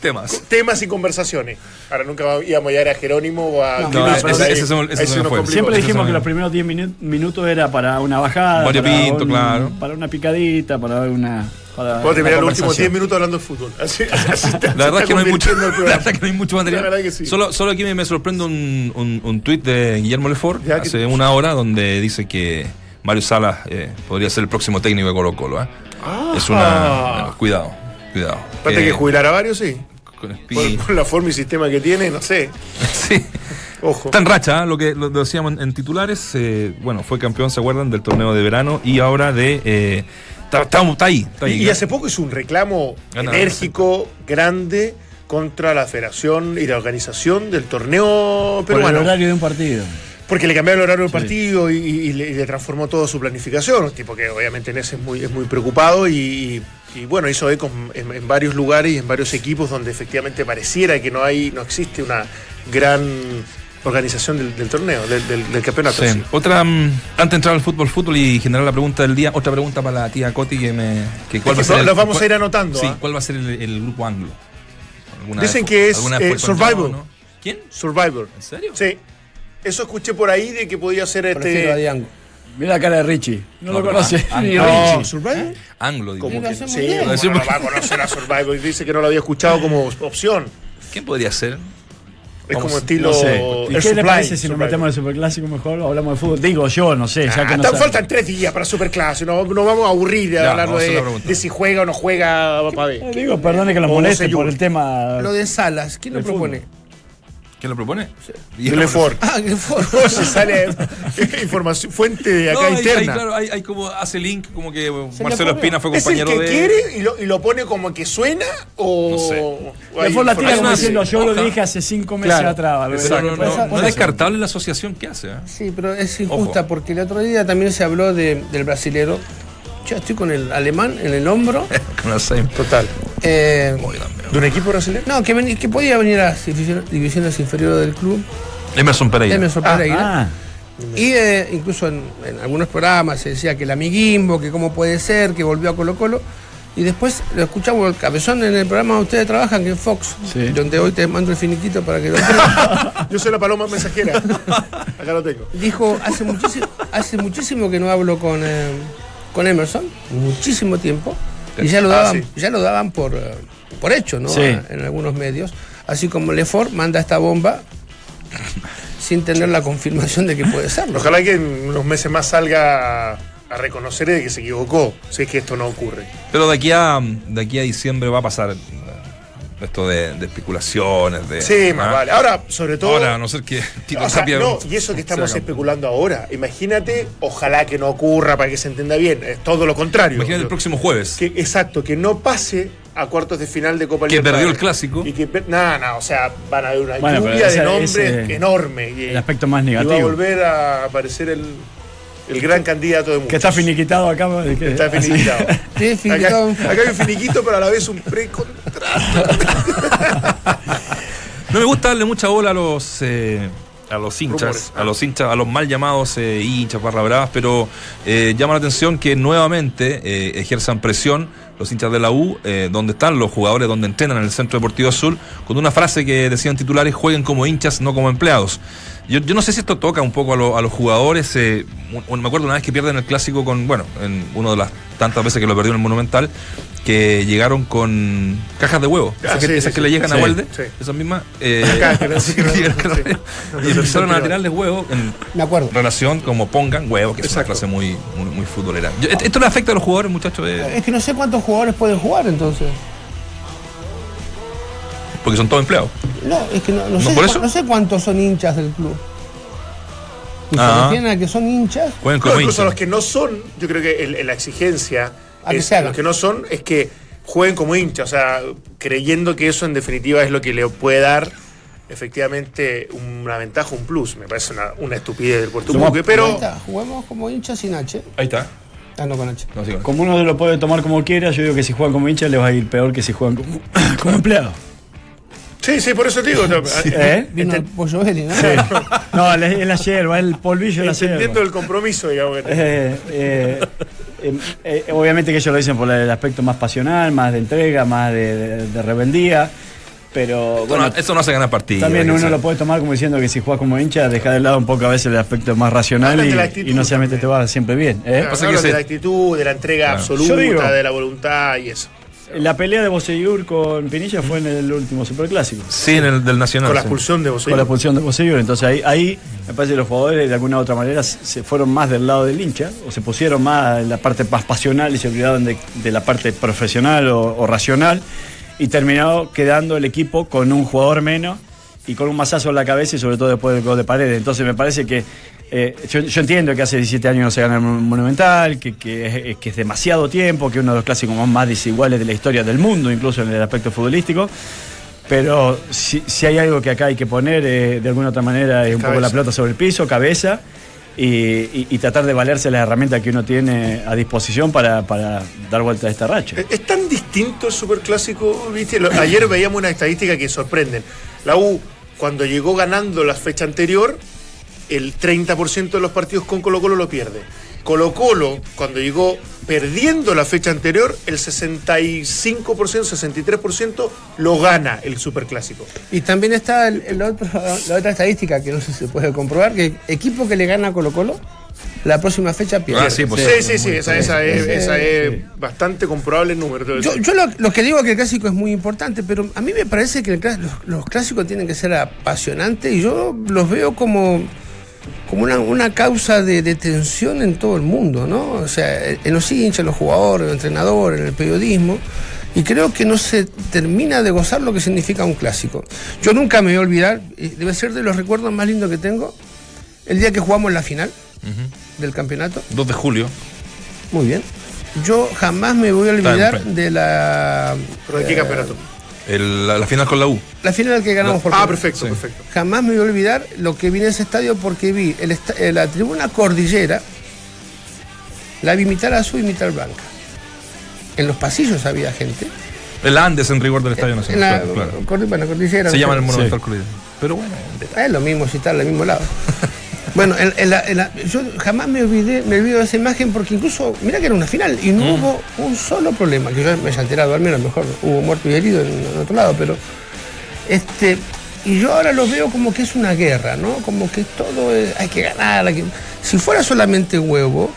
[SPEAKER 1] Temas.
[SPEAKER 7] temas y conversaciones. Ahora nunca íbamos a llegar a Jerónimo o a.
[SPEAKER 6] No,
[SPEAKER 7] Clint
[SPEAKER 1] ese-
[SPEAKER 7] complicó.
[SPEAKER 2] Siempre dijimos que los primeros 10 minu- minutos era para una bajada. Para un-
[SPEAKER 1] claro.
[SPEAKER 2] Para una picadita, para una. Para
[SPEAKER 7] Puedo terminar
[SPEAKER 2] una
[SPEAKER 7] los últimos 10
[SPEAKER 2] conversación.
[SPEAKER 7] minutos hablando de fútbol. Así, así está-
[SPEAKER 1] La verdad es que no hay mucho, la verdad es que no hay mucho material.
[SPEAKER 7] Sí.
[SPEAKER 1] Solo, solo aquí me, me sorprende un, un, un tuit de Guillermo Lefort
[SPEAKER 7] Ya que-
[SPEAKER 1] hace una hora donde dice que Mario Salas eh, podría ser el próximo técnico de Colo Colo. ¿eh? Es una... cuidado, cuidado.
[SPEAKER 7] Aparte
[SPEAKER 1] Eh,
[SPEAKER 7] que jubilar a varios, sí.
[SPEAKER 1] con
[SPEAKER 7] Por, la forma y sistema que tiene, no sé.
[SPEAKER 1] sí.
[SPEAKER 7] Ojo.
[SPEAKER 1] Está en racha, ¿eh? lo que lo decíamos en, en titulares. eh, bueno, fue campeón, ¿se acuerdan? Del torneo de verano y ahora de. eh, está, está- está ahí. Está ahí
[SPEAKER 7] Y, y hace poco hizo un reclamo enérgico, grande, contra la federación y la organización del torneo
[SPEAKER 2] Por el
[SPEAKER 7] peruano.
[SPEAKER 2] horario de un partido.
[SPEAKER 7] Porque le cambiaron el horario del partido y, y le, y le transformó toda su planificación. Un tipo que obviamente en ese es muy, es muy preocupado y, y, bueno, hizo eco en, en varios lugares y en varios equipos donde efectivamente pareciera que no hay, no existe una gran organización del, del torneo, del, del- del campeonato.
[SPEAKER 1] Sí.
[SPEAKER 7] sí.
[SPEAKER 1] Otra, mm, antes de entrar al fútbol, fútbol y generar la pregunta del día, otra pregunta para la tía Coti que me. Que ¿cuál va a ser el-
[SPEAKER 7] los vamos
[SPEAKER 1] cuál-
[SPEAKER 7] a ir anotando,
[SPEAKER 1] Sí,
[SPEAKER 7] ¿ah?
[SPEAKER 1] ¿cuál va a ser el, el grupo anglo? ¿Alguna
[SPEAKER 7] Dicen
[SPEAKER 1] vez-
[SPEAKER 7] que es, eh, Survivor.
[SPEAKER 1] ¿no? ¿Quién?
[SPEAKER 7] Survivor.
[SPEAKER 1] ¿En serio?
[SPEAKER 7] Sí. Eso escuché por ahí de que podía ser este.
[SPEAKER 2] Mira la cara de Richie. No,
[SPEAKER 1] No,
[SPEAKER 2] lo conoce. Ni Richie.
[SPEAKER 7] ¿Survivor?
[SPEAKER 1] Anglo, digo.
[SPEAKER 7] Que, sí,
[SPEAKER 6] bien.
[SPEAKER 7] ¿cómo no va a conocer a Survivor. Y Dice que no lo había escuchado como opción.
[SPEAKER 1] ¿Quién podría ser?
[SPEAKER 7] Es como estilo.
[SPEAKER 2] No sé. ¿Y qué le parece si nos metemos en el superclásico mejor o hablamos de fútbol? Digo yo, no sé. Ya
[SPEAKER 7] Ah,
[SPEAKER 2] que no
[SPEAKER 7] faltan tres días para Superclase. No, no vamos a aburrir de hablar
[SPEAKER 1] la
[SPEAKER 7] de, de si juega o no juega ver.
[SPEAKER 2] Eh, Digo, perdone que los
[SPEAKER 7] O no
[SPEAKER 2] moleste por el tema.
[SPEAKER 6] Lo de Salas, ¿quién lo propone?
[SPEAKER 1] ¿Quién lo propone?
[SPEAKER 7] Lefort.
[SPEAKER 6] Ah, que fue.
[SPEAKER 7] Se sale información, fuente de acá
[SPEAKER 1] No, hay-
[SPEAKER 7] interna.
[SPEAKER 1] hay, claro, hay, hay como hace link, como que
[SPEAKER 6] Se
[SPEAKER 1] Marcelo. Espina fue
[SPEAKER 7] ¿Es el
[SPEAKER 1] compañero
[SPEAKER 7] que
[SPEAKER 1] de.
[SPEAKER 7] quiere y lo, y lo pone como que suena o.?
[SPEAKER 1] No sé.
[SPEAKER 2] Después la tira como diciendo, yo lo dije hace cinco meses
[SPEAKER 6] Claro.
[SPEAKER 2] atrás.
[SPEAKER 1] Pero
[SPEAKER 2] Exacto.
[SPEAKER 1] no, no, no, no es descartable la asociación que hace. ¿eh?
[SPEAKER 6] Sí, pero es injusta
[SPEAKER 1] Ojo.
[SPEAKER 6] porque el otro día también se habló de- del brasilero. Yo estoy con el alemán en el hombro.
[SPEAKER 1] Con el same.
[SPEAKER 7] Total.
[SPEAKER 6] eh.
[SPEAKER 7] ¿De un equipo brasileño?
[SPEAKER 6] no, que, podía venir a las divisiones, inferiores del club.
[SPEAKER 1] Emerson Pereira.
[SPEAKER 6] Emerson
[SPEAKER 7] Ah,
[SPEAKER 6] Pereira.
[SPEAKER 2] Ah,
[SPEAKER 6] Y eh, incluso en, en algunos programas se decía que el amiguimbo, que cómo puede ser, que volvió a Colo Colo. Y después lo escuchamos el cabezón en el programa donde ustedes trabajan, que es Fox,
[SPEAKER 2] Sí.
[SPEAKER 6] donde hoy te mando el finiquito para que lo
[SPEAKER 7] Yo soy la paloma mensajera. Acá lo tengo.
[SPEAKER 6] Dijo, hace muchísimo, hace muchísimo que no hablo con, eh, con Emerson, muchísimo tiempo, y ya lo
[SPEAKER 7] Ah,
[SPEAKER 6] daban,
[SPEAKER 7] sí.
[SPEAKER 6] ya lo daban por, eh, por hecho, ¿no?
[SPEAKER 2] Sí.
[SPEAKER 6] A- En algunos medios. Así como Lefort manda esta bomba sin tener la confirmación de que puede serlo.
[SPEAKER 7] Ojalá que en unos meses más salga a, reconocer de que se equivocó, si es que esto no ocurre.
[SPEAKER 1] Pero de aquí a de aquí a diciembre va a pasar esto de, de especulaciones. De,
[SPEAKER 7] Sí, más
[SPEAKER 1] ¿ah?
[SPEAKER 7] vale. Ahora, sobre todo.
[SPEAKER 1] Ahora, a no ser que Tito
[SPEAKER 7] O sea, no, y eso que estamos especulando ahora. Imagínate, ojalá que no ocurra para que se entienda bien. Es todo lo contrario.
[SPEAKER 1] Imagínate el próximo jueves.
[SPEAKER 7] Que, exacto, que no pase a cuartos de final de Copa
[SPEAKER 1] Que
[SPEAKER 7] Libertadores.
[SPEAKER 1] perdió el clásico.
[SPEAKER 7] Y que no, no, o sea, van a haber una
[SPEAKER 2] Bueno,
[SPEAKER 7] lluvia de nombres enorme. Y,
[SPEAKER 2] el aspecto más
[SPEAKER 7] y va a
[SPEAKER 2] negativo.
[SPEAKER 7] volver a aparecer el, el gran candidato de muchos.
[SPEAKER 2] que está finiquitado acá. que-
[SPEAKER 7] Está finiquitado.
[SPEAKER 6] Sí,
[SPEAKER 7] Acá,
[SPEAKER 6] finiquitado.
[SPEAKER 7] acá hay un finiquito, pero a la vez un precontrato.
[SPEAKER 1] No me gusta darle mucha bola a los eh, a los hinchas,
[SPEAKER 7] Rumores.
[SPEAKER 1] a los hinchas, a los mal llamados eh, hinchas, barra bravas, pero eh, llama la atención que nuevamente eh, ejerzan presión los hinchas de la U, eh, donde están los jugadores, donde entrenan en el Centro Deportivo Azul, con una frase que decían titulares, jueguen como hinchas, no como empleados. Yo, yo no sé si esto toca un poco a, lo- a los jugadores. eh, me acuerdo una vez que pierden el clásico con, bueno, en una de las tantas veces que lo perdió en el Monumental, que llegaron con cajas de huevo.
[SPEAKER 7] Ah,
[SPEAKER 1] esas que,
[SPEAKER 7] sí,
[SPEAKER 1] esas
[SPEAKER 7] sí,
[SPEAKER 1] que
[SPEAKER 7] sí.
[SPEAKER 1] le llegan a Walde,
[SPEAKER 7] sí.
[SPEAKER 1] esas mismas. eh, y empezaron a tirarles huevos en
[SPEAKER 6] Me acuerdo.
[SPEAKER 1] relación como pongan huevos, que es una
[SPEAKER 7] Exacto.
[SPEAKER 1] frase muy, muy, muy futbolera. Yo- ¿Esto le afecta a los jugadores, muchachos? Eh,
[SPEAKER 6] Es que no sé cuántos jugadores pueden jugar entonces.
[SPEAKER 1] Porque son todos empleados.
[SPEAKER 6] No, es que no, no
[SPEAKER 1] ¿No
[SPEAKER 6] sé,
[SPEAKER 1] por
[SPEAKER 6] cu-
[SPEAKER 1] eso?
[SPEAKER 6] no sé cuántos son hinchas del club. Y se
[SPEAKER 1] Ah.
[SPEAKER 6] refieren a que son hinchas.
[SPEAKER 1] Juegan
[SPEAKER 7] No,
[SPEAKER 1] como
[SPEAKER 7] incluso
[SPEAKER 1] hinchas.
[SPEAKER 7] los que no son, yo creo que el- el- la exigencia
[SPEAKER 6] A que
[SPEAKER 7] es,
[SPEAKER 6] hagan.
[SPEAKER 7] los que no son es que jueguen como hinchas, o sea, creyendo que eso en definitiva es lo que le puede dar efectivamente una ventaja, un plus. Me parece una, una estupidez del Puerto
[SPEAKER 6] Ahí
[SPEAKER 7] pero
[SPEAKER 6] está, Juguemos como hinchas sin H.
[SPEAKER 1] Ahí está.
[SPEAKER 6] Ah, no con H.
[SPEAKER 1] No, sí,
[SPEAKER 2] Como uno lo puede tomar como quiera, yo digo que si juegan como hinchas les va a ir peor que si juegan como, como empleados.
[SPEAKER 7] Sí, sí, por eso te digo, no,
[SPEAKER 2] ¿Eh?
[SPEAKER 6] Vino el pollo Belli, ¿no?
[SPEAKER 2] No, es la es el polvillo de la yerba.
[SPEAKER 7] entendiendo el compromiso, digamos. que-
[SPEAKER 2] Eh, eh, eh, eh, obviamente que ellos lo dicen por el aspecto más pasional, más de entrega, más de, de- de rebeldía, pero
[SPEAKER 1] Bueno,
[SPEAKER 2] bueno,
[SPEAKER 1] eso no hace ganar partido.
[SPEAKER 2] también uno lo puede tomar como diciendo que si juegas como hincha, deja de lado un poco a veces el aspecto más racional y,
[SPEAKER 7] actitud
[SPEAKER 2] y no solamente
[SPEAKER 7] también.
[SPEAKER 2] te va siempre bien. ¿eh?
[SPEAKER 7] Claro,
[SPEAKER 1] pasa que se-
[SPEAKER 7] de la actitud, de la entrega
[SPEAKER 1] Claro.
[SPEAKER 7] absoluta,
[SPEAKER 2] digo-
[SPEAKER 7] de la voluntad y eso.
[SPEAKER 2] La pelea de Boseyur con Pinilla fue en el último superclásico.
[SPEAKER 1] Sí, en el del Nacional.
[SPEAKER 7] Con la
[SPEAKER 1] sí.
[SPEAKER 7] expulsión de
[SPEAKER 2] Con
[SPEAKER 7] Bosellur.
[SPEAKER 2] la expulsión de Boseyur. Entonces ahí, ahí me parece que los jugadores de alguna u otra manera se fueron más del lado del hincha, o se pusieron más en la parte más pasional y se olvidaron de, de la parte profesional o, o racional. Y terminó quedando el equipo con un jugador menos y con un mazazo en la cabeza y sobre todo después del gol de paredes. Entonces me parece que eh, yo, yo entiendo que hace 17 años no se gana el Monumental, que, que es, que es demasiado tiempo, que es uno de los clásicos más desiguales de la historia del mundo, incluso en el aspecto futbolístico. Pero si, si hay algo que acá hay que poner eh, de alguna otra manera es un poco la pelota sobre el piso, cabeza, y, y- y tratar de valerse las herramientas que uno tiene a disposición para, para dar vuelta a esta racha.
[SPEAKER 7] Es, es tan distinto el superclásico, ¿viste? Ayer veíamos una estadística que sorprenden. La U, cuando llegó ganando la fecha anterior, el 30% de los partidos con Colo Colo lo pierde. Colo Colo, cuando llegó perdiendo la fecha anterior, el 65%, 63% lo gana el superclásico.
[SPEAKER 6] Y también está el, el otro- la otra estadística que no sé si se puede comprobar, que equipo que le gana a Colo Colo, la próxima fecha pierde.
[SPEAKER 1] Ah, sí, pues
[SPEAKER 7] Sí, sí, sí, esa, esa es,
[SPEAKER 6] Sí,
[SPEAKER 7] esa
[SPEAKER 6] sí.
[SPEAKER 7] es bastante comprobable el número.
[SPEAKER 6] Yo, yo lo, lo que digo es que el clásico es muy importante, pero a mí me parece que el clás- los, los clásicos tienen que ser apasionantes y yo los veo como, como una, una causa de, de tensión en todo el mundo, ¿no? O sea, en los hinchas, en los jugadores, en los entrenadores, en el periodismo. Y creo que no se termina de gozar lo que significa un clásico. Yo nunca me voy a olvidar, debe ser de los recuerdos más lindos que tengo, el día que jugamos la final del campeonato.
[SPEAKER 1] 2 de julio.
[SPEAKER 6] Muy bien. Yo jamás me voy a olvidar de la,
[SPEAKER 7] ¿Pero de qué campeonato?
[SPEAKER 1] El- la, la final con la U.
[SPEAKER 6] la final que ganamos por
[SPEAKER 7] Ah, perfecto,
[SPEAKER 1] Sí.
[SPEAKER 7] perfecto.
[SPEAKER 6] Jamás me voy a olvidar lo que vi en ese estadio porque vi el eh, la tribuna cordillera, la vi mitad azul y mitad blanca. En los pasillos había gente.
[SPEAKER 1] El Andes en rigor del Estadio
[SPEAKER 6] En
[SPEAKER 1] Nacional.
[SPEAKER 6] la
[SPEAKER 1] claro.
[SPEAKER 6] cordi- bueno, cordillera.
[SPEAKER 1] Se llama el
[SPEAKER 6] Sí.
[SPEAKER 1] Monumental Cordillera. Pero bueno,
[SPEAKER 6] Es lo mismo citar al mismo lado. Bueno, en- en la- en la- yo jamás me olvidé, me olvido de esa imagen porque incluso, mira que era una final y no hubo un solo problema, que yo me haya enterado, al menos mejor hubo muerto y herido en, en otro lado, pero este y yo ahora lo veo como que es una guerra, ¿no? Como que todo es- hay que ganar, hay que- si fuera solamente huevo,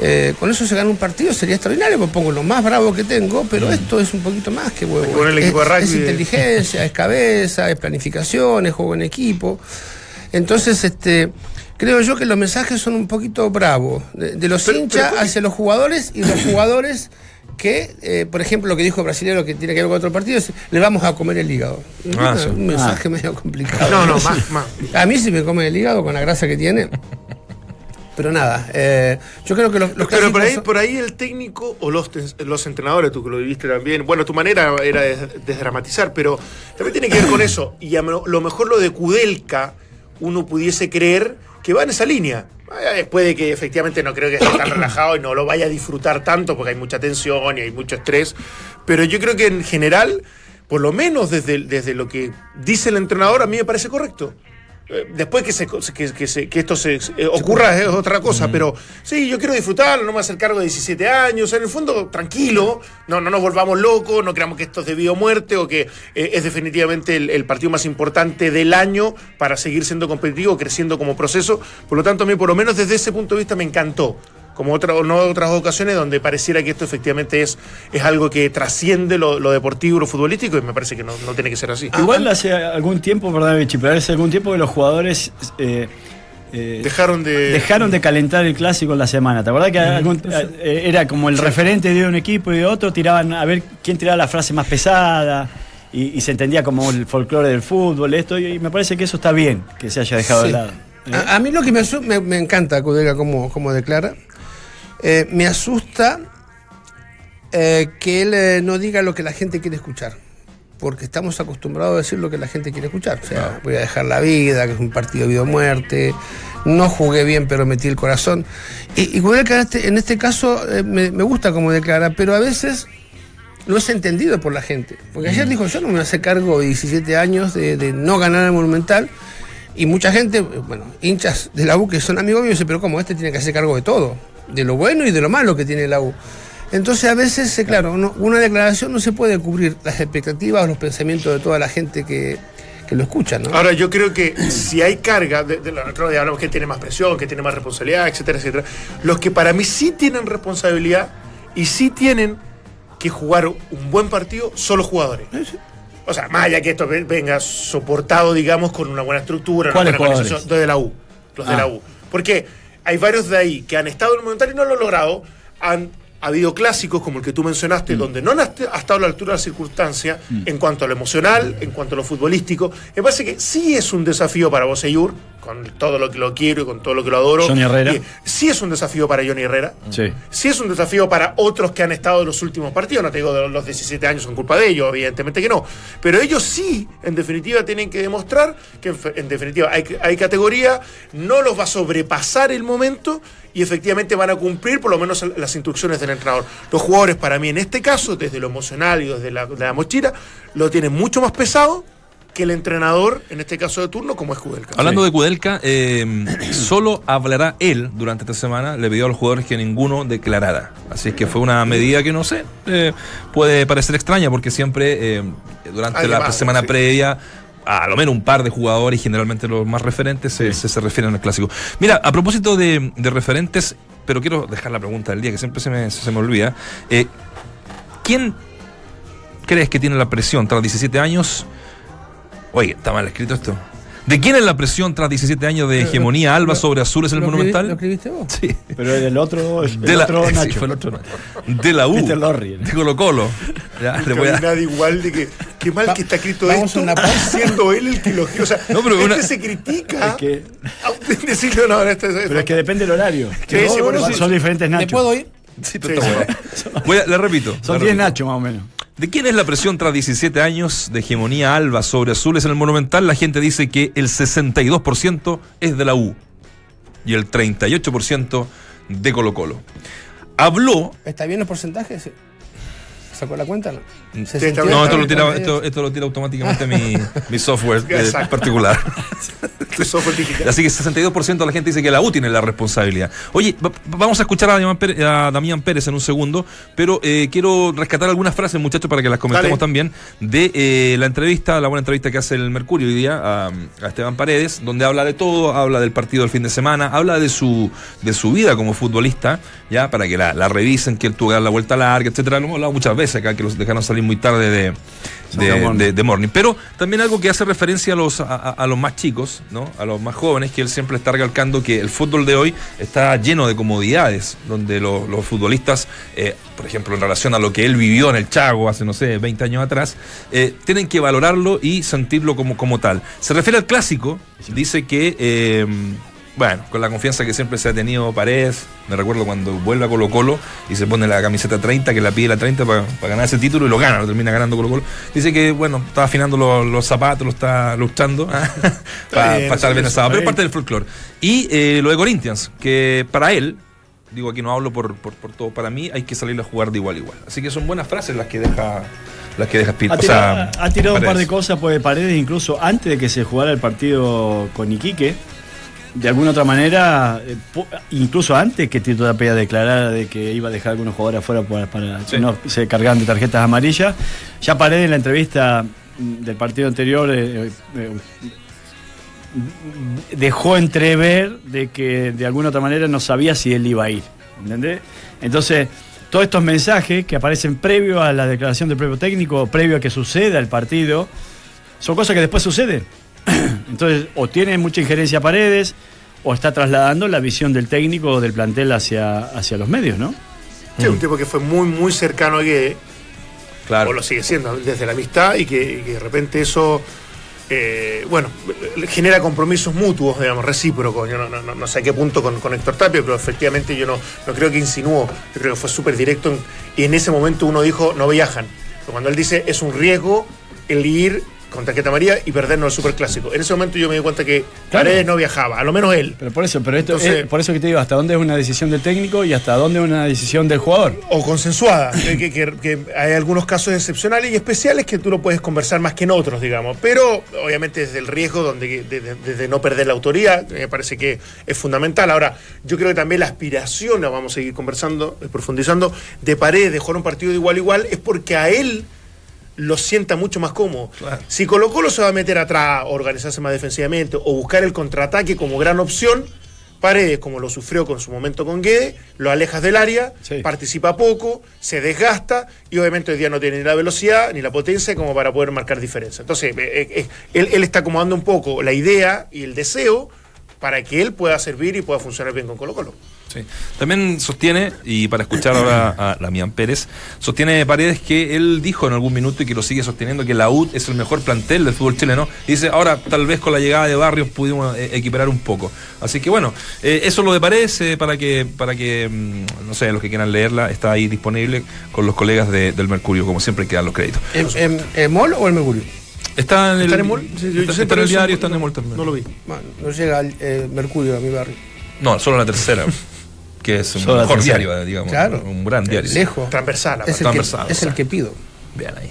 [SPEAKER 6] eh, con eso se gana un partido, sería extraordinario, me pongo lo más bravo que tengo, pero esto es un poquito más que huevo.
[SPEAKER 7] Con el
[SPEAKER 6] Es-
[SPEAKER 7] equipo de
[SPEAKER 6] es
[SPEAKER 7] rugby.
[SPEAKER 6] inteligencia, es cabeza, es planificación, es juego en equipo. Entonces, este, creo yo que los mensajes son un poquito bravos, de, de los
[SPEAKER 7] Pero-
[SPEAKER 6] hinchas
[SPEAKER 7] pero-
[SPEAKER 6] hacia los jugadores y los jugadores que, eh, por ejemplo, lo que dijo el brasileño que tiene que ver con otro partido, es, le vamos a comer el hígado.
[SPEAKER 1] Ah, sí.
[SPEAKER 6] un mensaje medio complicado.
[SPEAKER 7] No, no, más, más.
[SPEAKER 6] A mí si me come el hígado con la grasa que tiene. Pero nada, eh, yo creo que los, los
[SPEAKER 7] Pero por ahí,
[SPEAKER 6] son-
[SPEAKER 7] por ahí el técnico o los, entrenadores, tú que lo viviste también, bueno, tu manera era de desdramatizar, pero también tiene que ver con eso. Y a lo lo mejor lo de Kudelka, uno pudiese creer que va en esa línea. Eh, Puede que efectivamente no creo que esté tan relajado y no lo vaya a disfrutar tanto porque hay mucha tensión y hay mucho estrés. Pero yo creo que en general, por lo menos desde, desde lo que dice el entrenador, a mí me parece correcto. Después que, se, que, que se- que esto se, eh, ocurra es otra cosa, pero sí, yo quiero disfrutarlo, no me a hacer cargo de 17 años, en el fondo tranquilo, no, no nos volvamos locos, no creamos que esto es de vida o muerte o que eh, es definitivamente el, el partido más importante del año para seguir siendo competitivo, creciendo como proceso. Por lo tanto, a mí por lo menos desde ese punto de vista me encantó. Como otra, no otras ocasiones donde pareciera que esto efectivamente es, es algo que trasciende lo, lo deportivo y lo futbolístico y me parece que no, no tiene que ser así.
[SPEAKER 2] Igual hace algún tiempo, perdón, Vichy, pero hace algún tiempo que los jugadores eh, eh,
[SPEAKER 7] Dejaron de...
[SPEAKER 2] dejaron de calentar el clásico en la semana. ¿Te acordás que algún- eh, era como el referente de un equipo y de otro? Tiraban a ver quién tiraba la frase más pesada y, y se entendía como el folclore del fútbol, esto, y, y me parece que eso está bien que se haya dejado de lado. ¿eh?
[SPEAKER 6] A, a mí lo que me, me encanta, Cudega, como, como declara. Eh, me asusta eh, que él eh, no diga lo que la gente quiere escuchar. Porque estamos acostumbrados a decir lo que la gente quiere escuchar. O sea, voy a dejar la vida, que es un partido de vida o muerte. No jugué bien, pero metí el corazón. Y, y en este, en este caso, eh, me, me gusta como declara, pero a veces no es entendido por la gente. Porque ayer dijo, yo no me hacer cargo de 17 años de, de no ganar el Monumental. Y mucha gente, bueno, hinchas de la U que son amigos míos, dicen, pero ¿cómo? Este tiene que hacer cargo de todo, de lo bueno y de lo malo que tiene la U. Entonces a veces, eh, claro, no- una declaración no se puede cubrir las expectativas o los pensamientos de toda la gente que, que lo escucha, ¿no?
[SPEAKER 7] Ahora, yo creo que si hay carga, de, de, hablamos que tiene más presión, que tiene más responsabilidad, etcétera, etcétera. Los que para mí sí tienen responsabilidad y sí tienen que jugar un buen partido son los jugadores. O sea, más allá que esto ve- venga soportado, digamos, con una buena estructura, una
[SPEAKER 2] ¿Cuáles
[SPEAKER 7] buena organización, los de la U. Los de
[SPEAKER 2] Ah.
[SPEAKER 7] la U. Porque hay varios de ahí que han estado en el Monumental y no lo han logrado. Habido clásicos como el que tú mencionaste, donde no han est- ha estado a la altura de la circunstancia en cuanto a lo emocional, en cuanto a lo futbolístico. Me parece que sí es un desafío para Boseyur, con todo lo que lo quiero y con todo lo que lo adoro.
[SPEAKER 2] Johnny Herrera.
[SPEAKER 7] Y sí es un desafío para Johnny Herrera.
[SPEAKER 2] Sí.
[SPEAKER 7] Sí es un desafío para otros que han estado en los últimos partidos. No te digo de los 17 años son culpa de ellos, evidentemente que no. Pero ellos sí, en definitiva, tienen que demostrar que en, definitiva hay, hay categoría, no los va a sobrepasar el momento y efectivamente van a cumplir por lo menos las instrucciones del entrenador. Los jugadores, para mí, en este caso, desde lo emocional y desde la, de la mochila, lo tienen mucho más pesado que el entrenador, en este caso de turno, como es Kudelka.
[SPEAKER 1] Hablando de Kudelka, eh, solo hablará él durante esta semana. Le pidió a los jugadores que ninguno declarara. Así es que fue una medida que no sé, eh, puede parecer extraña porque siempre eh, durante la semana
[SPEAKER 7] sí.
[SPEAKER 1] previa. A lo menos un par de jugadores, generalmente los más referentes, se, se, se refieren al clásico. Mira, a propósito de, de referentes, pero quiero dejar la pregunta del día, que siempre se me, se me olvida. Eh, ¿Quién crees que tiene la presión tras 17 años? Oye, está mal escrito esto. ¿De quién es la presión tras 17 años de hegemonía alba sobre azules en el
[SPEAKER 6] ¿Lo escribi-
[SPEAKER 1] Monumental?
[SPEAKER 6] ¿Lo escribiste vos?
[SPEAKER 1] Sí.
[SPEAKER 2] Pero el otro, el
[SPEAKER 1] De la,
[SPEAKER 2] otro
[SPEAKER 1] sí,
[SPEAKER 2] Nacho.
[SPEAKER 1] fue el otro Nacho. De la U.
[SPEAKER 2] Peter Lorre.
[SPEAKER 1] De Colo Colo. Ya, le voy a-
[SPEAKER 7] nada igual de que qué mal
[SPEAKER 6] Va-
[SPEAKER 7] que está escrito esto,
[SPEAKER 6] una
[SPEAKER 7] siendo él el que lo O sea,
[SPEAKER 1] No, pero
[SPEAKER 7] este
[SPEAKER 1] una-
[SPEAKER 7] se critica.
[SPEAKER 2] Es que-
[SPEAKER 7] a- decirle, no, no, esto es-
[SPEAKER 2] pero es que depende del horario.
[SPEAKER 7] Sí, sí, por eso
[SPEAKER 2] son,
[SPEAKER 7] sí.
[SPEAKER 2] diferentes
[SPEAKER 6] ¿Me
[SPEAKER 2] Nachos.
[SPEAKER 6] puedo ir?
[SPEAKER 1] Sí, pero
[SPEAKER 7] Sí, sí.
[SPEAKER 1] bueno. Voy a- le repito.
[SPEAKER 2] Son
[SPEAKER 1] le
[SPEAKER 2] 10
[SPEAKER 1] repito.
[SPEAKER 2] Nachos más o menos.
[SPEAKER 1] ¿De quién es la presión tras 17 años de hegemonía alba sobre azules en el Monumental? La gente dice que el 62% es de la U y el 38% de Colo Colo. Habló
[SPEAKER 6] ¿Está bien los porcentajes? ¿Sacó la cuenta? No,
[SPEAKER 1] No,
[SPEAKER 6] 68,
[SPEAKER 7] bien,
[SPEAKER 1] esto lo, tira,
[SPEAKER 6] 48.
[SPEAKER 1] esto, esto lo tira automáticamente mi, mi software eh, particular.
[SPEAKER 7] Tu software digital.
[SPEAKER 1] Así que 62% de la gente dice que la U tiene la responsabilidad. Oye, va- vamos a escuchar a Damián Pérez, a Damián Pérez en un segundo, pero eh, quiero rescatar algunas frases, muchachos, para que las comentemos
[SPEAKER 7] Dale.
[SPEAKER 1] también, de eh, la entrevista, la buena entrevista que hace el Mercurio hoy día a, a Esteban Paredes, donde habla de todo, habla del partido del fin de semana, habla de su, de su vida como futbolista, ya para que la, la revisen, que él tuvo que dar la vuelta larga, etcétera. Lo hemos hablado muchas veces acá, que los dejaron salir muy tarde de, de,
[SPEAKER 2] Morning.
[SPEAKER 1] de- de Morning. Pero también algo que hace referencia a los, a, a- a los más chicos, ¿no? a los más jóvenes, que él siempre está recalcando que el fútbol de hoy está lleno de comodidades, donde lo- los futbolistas, eh, por ejemplo, en relación a lo que él vivió en el Chago hace, no sé, 20 años atrás, eh, tienen que valorarlo y sentirlo como, como tal. Se refiere al clásico, dice que... eh, bueno, con la confianza que siempre se ha tenido Paredes, me recuerdo cuando vuelve a Colo Colo y se pone la camiseta 30, que la pide la 30 para ganar ese título y lo gana, lo termina ganando Colo Colo. Dice que, bueno, está afinando los, los zapatos, lo está luchando para estar bien asado, pero es parte del folclore. Y eh, lo de Corinthians, que para él, digo aquí no hablo por, por, por todo, para mí hay que salir a jugar de igual a igual. Así que son buenas frases las que deja las que deja.
[SPEAKER 2] Ha
[SPEAKER 1] o
[SPEAKER 2] tirado,
[SPEAKER 1] sea,
[SPEAKER 2] ha tirado un par de cosas pues Paredes incluso antes de que se jugara el partido con Iquique. De alguna otra manera, eh, incluso antes que Tito Tapia declarara de que iba a dejar algunos jugadores afuera para, para
[SPEAKER 1] Sí.
[SPEAKER 2] que no se cargaran de tarjetas amarillas, ya Paredes en la entrevista mm, del partido anterior eh, eh, dejó entrever de que de alguna otra manera no sabía si él iba a ir. ¿Entendés? Entonces, todos estos mensajes que aparecen previo a la declaración del propio técnico, previo a que suceda el partido, son cosas que después suceden. Entonces, o tiene mucha injerencia Paredes, o está trasladando la visión del técnico o del plantel hacia, hacia los medios, ¿no?
[SPEAKER 7] Sí, un tipo que fue muy, muy cercano a Guede,
[SPEAKER 1] Claro.
[SPEAKER 7] o lo sigue siendo desde la amistad, y que, y que de repente eso, eh, bueno, genera compromisos mutuos, digamos, recíprocos. Yo no, no- no- no sé a qué punto con, con Héctor Tapia, pero efectivamente yo no, no creo que insinuó, yo creo que fue súper directo, en- y en ese momento uno dijo, no viajan. Pero cuando él dice, es un riesgo el ir con tarjeta amarilla y perdernos el superclásico. En ese momento yo me di cuenta que
[SPEAKER 2] Claro.
[SPEAKER 7] Paredes no viajaba, a lo menos él.
[SPEAKER 2] Pero por eso, pero esto
[SPEAKER 7] Entonces-
[SPEAKER 2] es- por eso que te digo, hasta dónde es una decisión del técnico y hasta dónde es una decisión del jugador.
[SPEAKER 7] o consensuada, que, que- que- que hay algunos casos excepcionales y especiales que tú lo puedes conversar más que en otros, digamos, pero obviamente desde el riesgo donde, de, de- desde no perder la autoridad, me parece que es fundamental. Ahora, yo creo que también la aspiración, la vamos a seguir conversando, eh, profundizando, de Paredes de jugar un partido de igual a igual, es porque a él lo sienta mucho más cómodo. Si Colo Colo se va a meter atrás, organizarse más defensivamente o buscar el contraataque como gran opción, Paredes, como lo sufrió con su momento con Guede, lo alejas del área,
[SPEAKER 2] Sí.
[SPEAKER 7] participa poco, se desgasta y obviamente hoy día no tiene ni la velocidad ni la potencia como para poder marcar diferencia. Entonces, eh, eh, eh, él, él está acomodando un poco la idea y el deseo para que él pueda servir y pueda funcionar bien con Colo Colo.
[SPEAKER 1] Sí. También sostiene, y para escuchar ahora a Damián Pérez, sostiene Paredes que él dijo en algún minuto y que lo sigue sosteniendo que la UD es el mejor plantel del fútbol chileno. Y dice, ahora tal vez con la llegada de Barrios pudimos eh, equiparar un poco. Así que bueno, eh, eso es lo de Paredes, eh, para que, para que mm, no sé, los que quieran leerla, está ahí disponible con los colegas de- del Mercurio, como siempre quedan los créditos.
[SPEAKER 6] ¿En, en- en MOL o el Mercurio?
[SPEAKER 1] Está en el,
[SPEAKER 7] ¿Está en Emol? Sí, yo
[SPEAKER 1] está-
[SPEAKER 7] sé,
[SPEAKER 1] está en
[SPEAKER 7] pero
[SPEAKER 1] el
[SPEAKER 7] eso
[SPEAKER 1] diario,
[SPEAKER 7] no-
[SPEAKER 1] está en Emol también.
[SPEAKER 7] No lo vi.
[SPEAKER 6] No llega el eh, Mercurio a mi barrio.
[SPEAKER 1] No, solo la tercera, que es un
[SPEAKER 2] Solo
[SPEAKER 1] mejor diario, digamos.
[SPEAKER 6] Claro.
[SPEAKER 1] Un gran diario.
[SPEAKER 6] Lejos.
[SPEAKER 7] Transversal,
[SPEAKER 6] Es el, que,
[SPEAKER 1] Transversal,
[SPEAKER 6] es
[SPEAKER 1] o sea.
[SPEAKER 6] el que pido.
[SPEAKER 1] Vean ahí.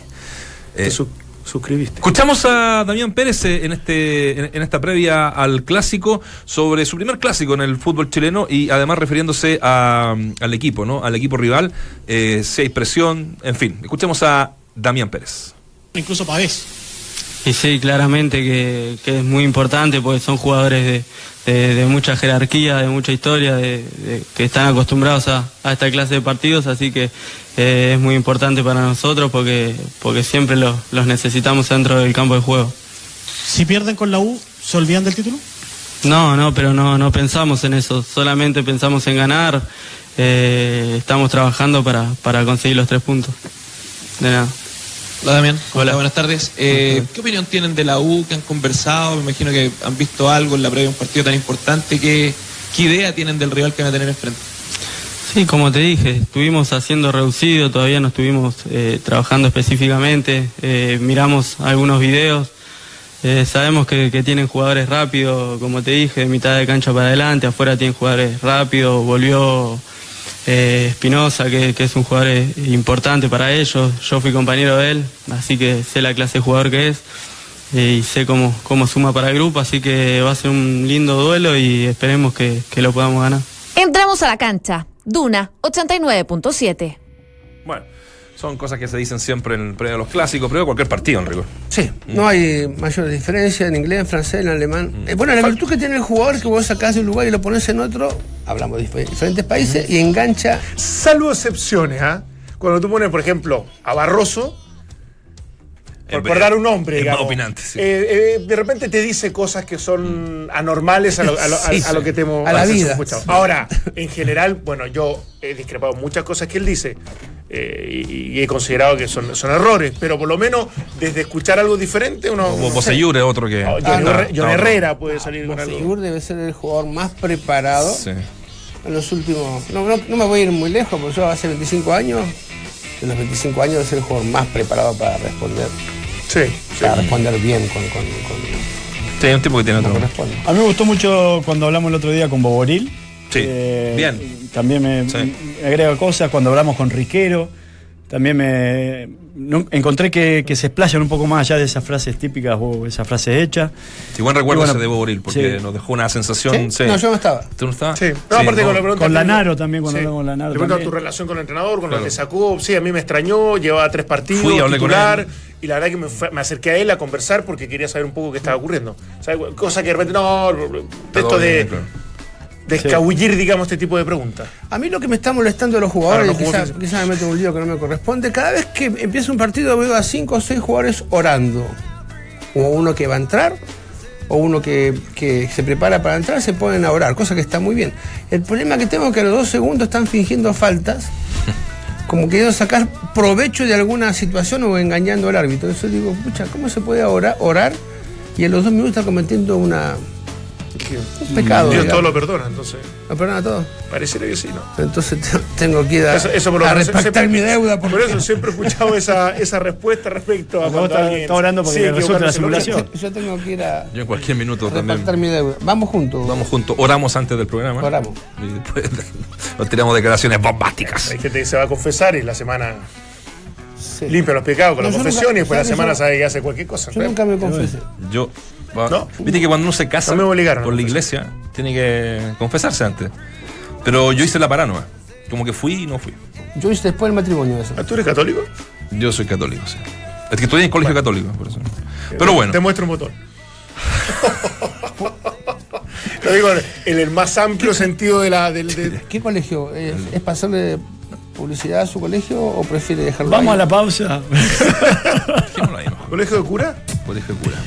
[SPEAKER 7] Te
[SPEAKER 1] Eh,
[SPEAKER 7] su- suscribiste.
[SPEAKER 1] Escuchamos a Damián Pérez eh, en este en, en esta previa al clásico sobre su primer clásico en el fútbol chileno y además refiriéndose a, al equipo, ¿no? Al equipo rival, eh, si hay presión, en fin. Escuchemos a Damián Pérez.
[SPEAKER 5] incluso Pavés.
[SPEAKER 8] Y sí, claramente que, que es muy importante porque son jugadores de, de- de mucha jerarquía, de mucha historia, de, de- que están acostumbrados a, a esta clase de partidos, así que eh, es muy importante para nosotros porque, porque siempre los, los necesitamos dentro del campo de juego.
[SPEAKER 5] Si pierden con la U, ¿se olvidan del título?
[SPEAKER 8] No, no, pero no, no pensamos en eso, solamente pensamos en ganar, eh, estamos trabajando para, para conseguir los tres puntos. De nada.
[SPEAKER 9] Hola Damián,
[SPEAKER 8] Hola.
[SPEAKER 9] buenas tardes. Eh, ¿Qué opinión tienen de la U? ¿Que han conversado? Me imagino que han visto algo en la previa de un partido tan importante. ¿Qué, qué idea tienen del rival que van a tener enfrente?
[SPEAKER 8] Sí, como te dije, estuvimos haciendo reducido, todavía no estuvimos eh, trabajando específicamente, eh, miramos algunos videos, eh, sabemos que, que tienen jugadores rápidos, como te dije, de mitad de cancha para adelante, afuera tienen jugadores rápidos, volvió eh, Espinosa, que, que es un jugador eh, importante para ellos, yo fui compañero de él, así que sé la clase de jugador que es eh, y sé cómo, cómo suma para el grupo, así que va a ser un lindo duelo y esperemos que- que lo podamos ganar.
[SPEAKER 3] Entramos a la cancha. Duna 89.7.
[SPEAKER 1] Bueno, son cosas que se dicen siempre en el previo a los clásicos, previo a cualquier partido, en rigor.
[SPEAKER 6] Sí, no hay mayor diferencia en inglés, en francés, en alemán. Eh, bueno, la virtud que tiene el jugador que vos sacás de un lugar y lo pones en otro, hablamos de dif- diferentes países, y engancha.
[SPEAKER 7] Salvo excepciones, ¿ah? Cuando tú pones, por ejemplo, a Barroso, por,
[SPEAKER 1] El-
[SPEAKER 7] por dar un nombre,
[SPEAKER 1] el más
[SPEAKER 7] digamos.
[SPEAKER 1] opinante, sí.
[SPEAKER 7] eh, eh, de repente te dice cosas que son anormales a lo, a lo- a-
[SPEAKER 6] Sí,
[SPEAKER 7] a lo
[SPEAKER 6] sí.
[SPEAKER 7] que te hemos
[SPEAKER 6] A la vida.
[SPEAKER 7] escuchado. Ahora, en general, bueno, yo he discrepado muchas cosas que él dice eh, y, y he considerado que son, son errores, pero por lo menos desde escuchar algo diferente, uno.
[SPEAKER 1] Como Boseyur es otro que.
[SPEAKER 6] Ah, no,
[SPEAKER 1] no.
[SPEAKER 7] Herrera puede salir con algo.
[SPEAKER 6] Debe ser el jugador más preparado
[SPEAKER 1] Sí.
[SPEAKER 6] en los últimos. No, no, no me voy a ir muy lejos, porque yo hace 25 años, de los 25 años, es el jugador más preparado para responder,
[SPEAKER 7] Sí, sí.
[SPEAKER 6] para responder bien con, con, con,
[SPEAKER 1] Sí, hay un tipo que tiene otro.
[SPEAKER 2] A mí me gustó mucho cuando hablamos el otro día con Boboril.
[SPEAKER 1] Sí,
[SPEAKER 2] Eh,
[SPEAKER 1] bien.
[SPEAKER 2] También me,
[SPEAKER 1] Sí.
[SPEAKER 2] me agrega cosas cuando hablamos con Riquero. También me no- encontré que, que se explayan un poco más allá de esas frases típicas o esas frases hechas.
[SPEAKER 1] Sí, buen recuerdo
[SPEAKER 2] bueno,
[SPEAKER 1] ese de Boril, porque
[SPEAKER 2] sí.
[SPEAKER 1] nos dejó una sensación.
[SPEAKER 6] ¿Sí? No, yo no estaba.
[SPEAKER 1] ¿Tú no estabas?
[SPEAKER 7] Sí. No, aparte con la pregunta.
[SPEAKER 2] Con Lanaro también, cuando
[SPEAKER 7] Sí.
[SPEAKER 2] hablamos con Lanaro
[SPEAKER 7] Le tu relación con el entrenador, con
[SPEAKER 1] Claro.
[SPEAKER 7] lo que sacó. Sí, a mí me extrañó, llevaba tres partidos,
[SPEAKER 1] Fui, hablé con
[SPEAKER 7] titular.
[SPEAKER 1] él.
[SPEAKER 7] Y la verdad que me, fue- me acerqué a él a conversar porque quería saber un poco qué estaba ocurriendo. O sea, cosa que de repente no. Esto de,
[SPEAKER 1] bien, claro.
[SPEAKER 7] De escabullir, digamos, este tipo de preguntas.
[SPEAKER 6] A mí lo que me está molestando de los jugadores, quizás quizá me meto un lío que no me corresponde, cada vez que empieza un partido veo a cinco o seis jugadores orando. O uno que va a entrar, o uno que, que se prepara para entrar, se ponen a orar, cosa que está muy bien. El problema que tengo es que a los dos segundos están fingiendo faltas, como queriendo sacar provecho de alguna situación o engañando al árbitro. Entonces digo, pucha, ¿cómo se puede orar, orar y en los dos minutos está cometiendo una, un pecado?
[SPEAKER 7] Dios
[SPEAKER 6] digamos?
[SPEAKER 7] todo lo perdona, entonces.
[SPEAKER 6] ¿Lo perdona todo?
[SPEAKER 7] Pareciera que sí, ¿no?
[SPEAKER 6] Entonces te- tengo que ir a,
[SPEAKER 7] Eso, eso por lo
[SPEAKER 6] a
[SPEAKER 7] menos
[SPEAKER 6] repactar
[SPEAKER 7] siempre-
[SPEAKER 6] mi deuda. Porque
[SPEAKER 7] Por eso siempre he escuchado esa, esa respuesta respecto a cuando alguien
[SPEAKER 2] estás orando porque resulte la simulación.
[SPEAKER 6] yo tengo que ir a
[SPEAKER 1] Yo en cualquier minuto también.
[SPEAKER 6] repactar mi deuda. Vamos juntos.
[SPEAKER 1] Vamos juntos, oramos antes del programa.
[SPEAKER 6] Oramos.
[SPEAKER 1] Y después nos tiramos declaraciones bombásticas.
[SPEAKER 7] Hay gente que se va a confesar y la semana
[SPEAKER 6] Sí.
[SPEAKER 7] limpia los pecados con
[SPEAKER 6] No,
[SPEAKER 7] la confesión
[SPEAKER 6] nunca-
[SPEAKER 7] y después la semana
[SPEAKER 6] Yo-
[SPEAKER 7] sabe que hace cualquier cosa.
[SPEAKER 6] Yo nunca me confesé.
[SPEAKER 1] Yo.
[SPEAKER 7] No.
[SPEAKER 1] Viste que cuando uno se casa
[SPEAKER 7] No obligaron
[SPEAKER 1] por la iglesia, tiene que confesarse antes. Pero yo hice la paranoia. Como que fui y no fui.
[SPEAKER 6] Yo hice después el matrimonio eso.
[SPEAKER 7] ¿Ah, ¿Tú eres católico?
[SPEAKER 1] Yo soy católico, sí. Es que estoy en colegio católico, por eso. Pero bueno.
[SPEAKER 7] Te muestro un botón. Lo digo en el más amplio sentido de la. Del, de-
[SPEAKER 6] ¿Qué colegio? ¿Es, es pasarle publicidad a su colegio o prefiere dejarlo
[SPEAKER 2] Vamos
[SPEAKER 6] ahí?
[SPEAKER 2] a la pausa.
[SPEAKER 7] ¿Colegio de cura?
[SPEAKER 1] Colegio de cura.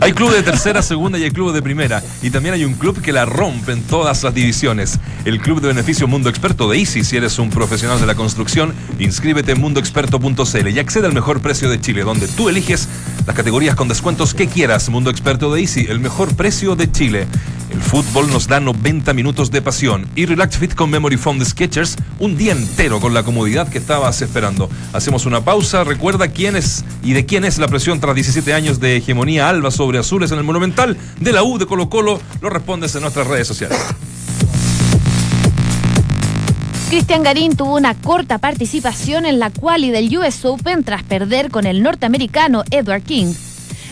[SPEAKER 1] Hay clubes de tercera, segunda y hay clubes de primera. Y también hay un club que la rompe en todas las divisiones. El Club de Beneficio Mundo Experto de Easy. Si eres un profesional de la construcción, inscríbete en mundoexperto.cl y accede al mejor precio de Chile, donde tú eliges las categorías con descuentos que quieras. Mundo Experto de Easy, el mejor precio de Chile. El fútbol nos da 90 minutos de pasión. Y Relax Fit con Memory Foam de Sketchers, un día entero con la comodidad que estabas esperando. Hacemos una pausa. Recuerda quién es y de quién es la presión tras 17 años de hegemonía alba sobre azules en el Monumental de la U de Colo Colo. Lo respondes en nuestras redes sociales.
[SPEAKER 3] Cristian Garín tuvo una corta participación en la quali del US Open tras perder con el norteamericano Edward King.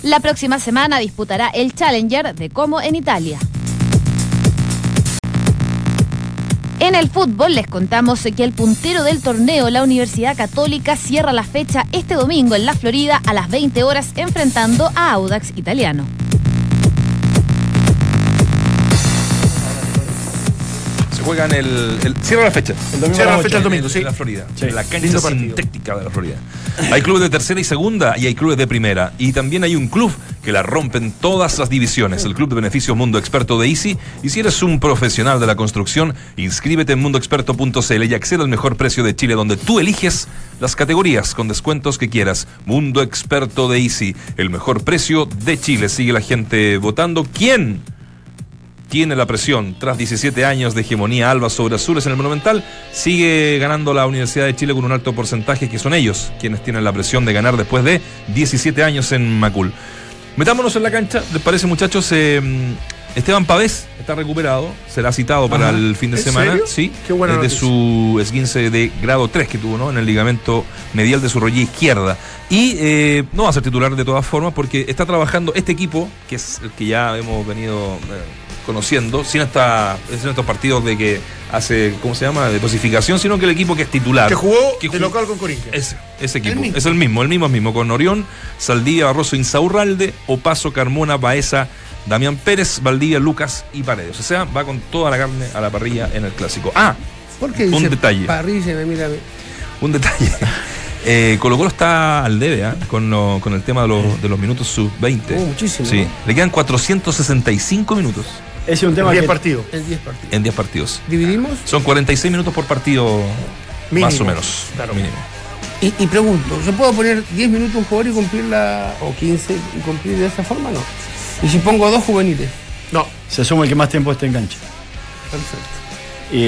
[SPEAKER 3] La próxima semana disputará el Challenger de Como en Italia. En el fútbol les contamos que el puntero del torneo, la Universidad Católica, cierra la fecha este domingo en la Florida a las 20 horas enfrentando a Audax Italiano.
[SPEAKER 1] Se juega en el, el- Cierra la fecha.
[SPEAKER 2] El domingo
[SPEAKER 7] Cierra la fecha el domingo,
[SPEAKER 1] En-
[SPEAKER 7] sí.
[SPEAKER 1] En la Florida.
[SPEAKER 2] Sí.
[SPEAKER 1] En la cancha sintética de la Florida. Hay clubes de tercera y segunda y hay clubes de primera. Y también hay un club que la rompen todas las divisiones. El Club de Beneficio Mundo Experto de Easy. Y si eres un profesional de la construcción, inscríbete en mundoexperto.cl y accede al mejor precio de Chile, donde tú eliges las categorías con descuentos que quieras. Mundo Experto de Easy. El mejor precio de Chile. Sigue la gente votando. ¿Quién? Tiene la presión tras 17 años de hegemonía alba sobre azules en el Monumental, sigue ganando la Universidad de Chile con un alto porcentaje, que son ellos quienes tienen la presión de ganar después de 17 años en Macul. Metámonos en la cancha, ¿les parece muchachos? Eh, Esteban Pavés está recuperado, será citado para
[SPEAKER 7] Ajá.
[SPEAKER 1] el fin de
[SPEAKER 7] ¿En
[SPEAKER 1] semana.
[SPEAKER 7] serio?
[SPEAKER 1] Sí,
[SPEAKER 7] Qué buena
[SPEAKER 1] desde
[SPEAKER 7] noticia.
[SPEAKER 1] su esguince de grado 3 que tuvo, ¿no? En el ligamento medial de su rodilla izquierda. Y eh, no va a ser titular de todas formas porque está trabajando este equipo, que es el que ya hemos venido eh, conociendo, sin, esta, sin estos partidos de que hace, ¿cómo se llama?, de dosificación, sino que el equipo que es titular.
[SPEAKER 7] Que jugó
[SPEAKER 1] que
[SPEAKER 7] de local con Corinthians.
[SPEAKER 1] ese, ese equipo.
[SPEAKER 6] El.
[SPEAKER 1] Es el mismo, el mismo es mismo. Con Orión, Saldivia, Barroso, Insaurralde, Opaso, Carmona, Baeza, Damián Pérez, Valdivia, Lucas y Paredes. O sea, va con toda la carne a la parrilla en el clásico. Ah,
[SPEAKER 6] ¿Por qué
[SPEAKER 1] Un
[SPEAKER 6] dice
[SPEAKER 1] detalle.
[SPEAKER 6] parrilla y me mira a mí?
[SPEAKER 1] un detalle. Eh, Colo Colo está al debe ¿ah? con, lo- con el tema de los, de los minutos sub-20.
[SPEAKER 6] Oh, muchísimo,
[SPEAKER 1] Sí,
[SPEAKER 6] ¿no?
[SPEAKER 1] le quedan 465 minutos
[SPEAKER 2] es un tema
[SPEAKER 7] 10
[SPEAKER 2] que
[SPEAKER 7] partidos.
[SPEAKER 6] En 10 partidos.
[SPEAKER 1] en 10 partidos.
[SPEAKER 6] ¿Dividimos?
[SPEAKER 1] Son 46 minutos por partido,
[SPEAKER 7] Mínimo.
[SPEAKER 1] más o menos.
[SPEAKER 7] Claro.
[SPEAKER 1] mínimo.
[SPEAKER 6] Y, y pregunto, ¿yo puedo poner 10 minutos un jugador y cumplirla, o 15 y cumplir de esa forma? No. Y si pongo dos juveniles,
[SPEAKER 7] No,
[SPEAKER 2] se suma el que más tiempo esté en cancha.
[SPEAKER 6] perfecto.
[SPEAKER 2] Y,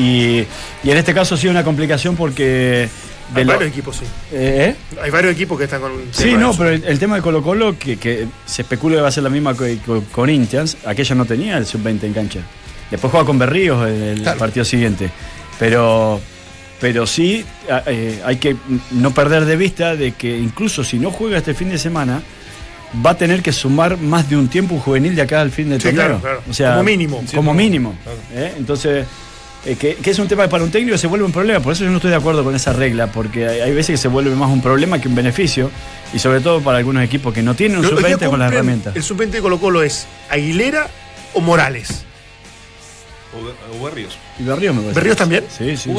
[SPEAKER 2] y- y en este caso sí una complicación porque... de
[SPEAKER 7] hay varios equipos, sí.
[SPEAKER 2] ¿Eh?
[SPEAKER 7] Hay varios equipos que están con.
[SPEAKER 2] Sí,
[SPEAKER 7] de
[SPEAKER 2] no, pero el, el tema de Colo Colo, que, que se especula que va a ser la misma que con Corinthians, aquella no tenía el sub-20 en cancha. Después juega con Berríos en el
[SPEAKER 6] Claro.
[SPEAKER 2] partido siguiente. Pero Pero sí eh, hay que no perder de vista de que incluso si no juega este fin de semana, va a tener que sumar más de un tiempo un juvenil de acá al fin del
[SPEAKER 7] Sí,
[SPEAKER 2] torneo.
[SPEAKER 7] claro, claro.
[SPEAKER 2] O sea,
[SPEAKER 7] Como mínimo.
[SPEAKER 2] Como mínimo. ¿eh? Entonces, eh, que, que es un tema que para un técnico se vuelve un problema. Por eso yo no estoy de acuerdo con esa regla, porque hay, hay veces que se vuelve más un problema que un beneficio. Y sobre todo para algunos equipos que no tienen un
[SPEAKER 7] Los- los que
[SPEAKER 2] sub-20 con las herramientas.
[SPEAKER 7] El sub-20 de Colo Colo es Aguilera o Morales.
[SPEAKER 1] O Berríos.
[SPEAKER 2] ¿Y Berríos me parece?
[SPEAKER 7] ¿Berríos también?
[SPEAKER 2] Sí, sí.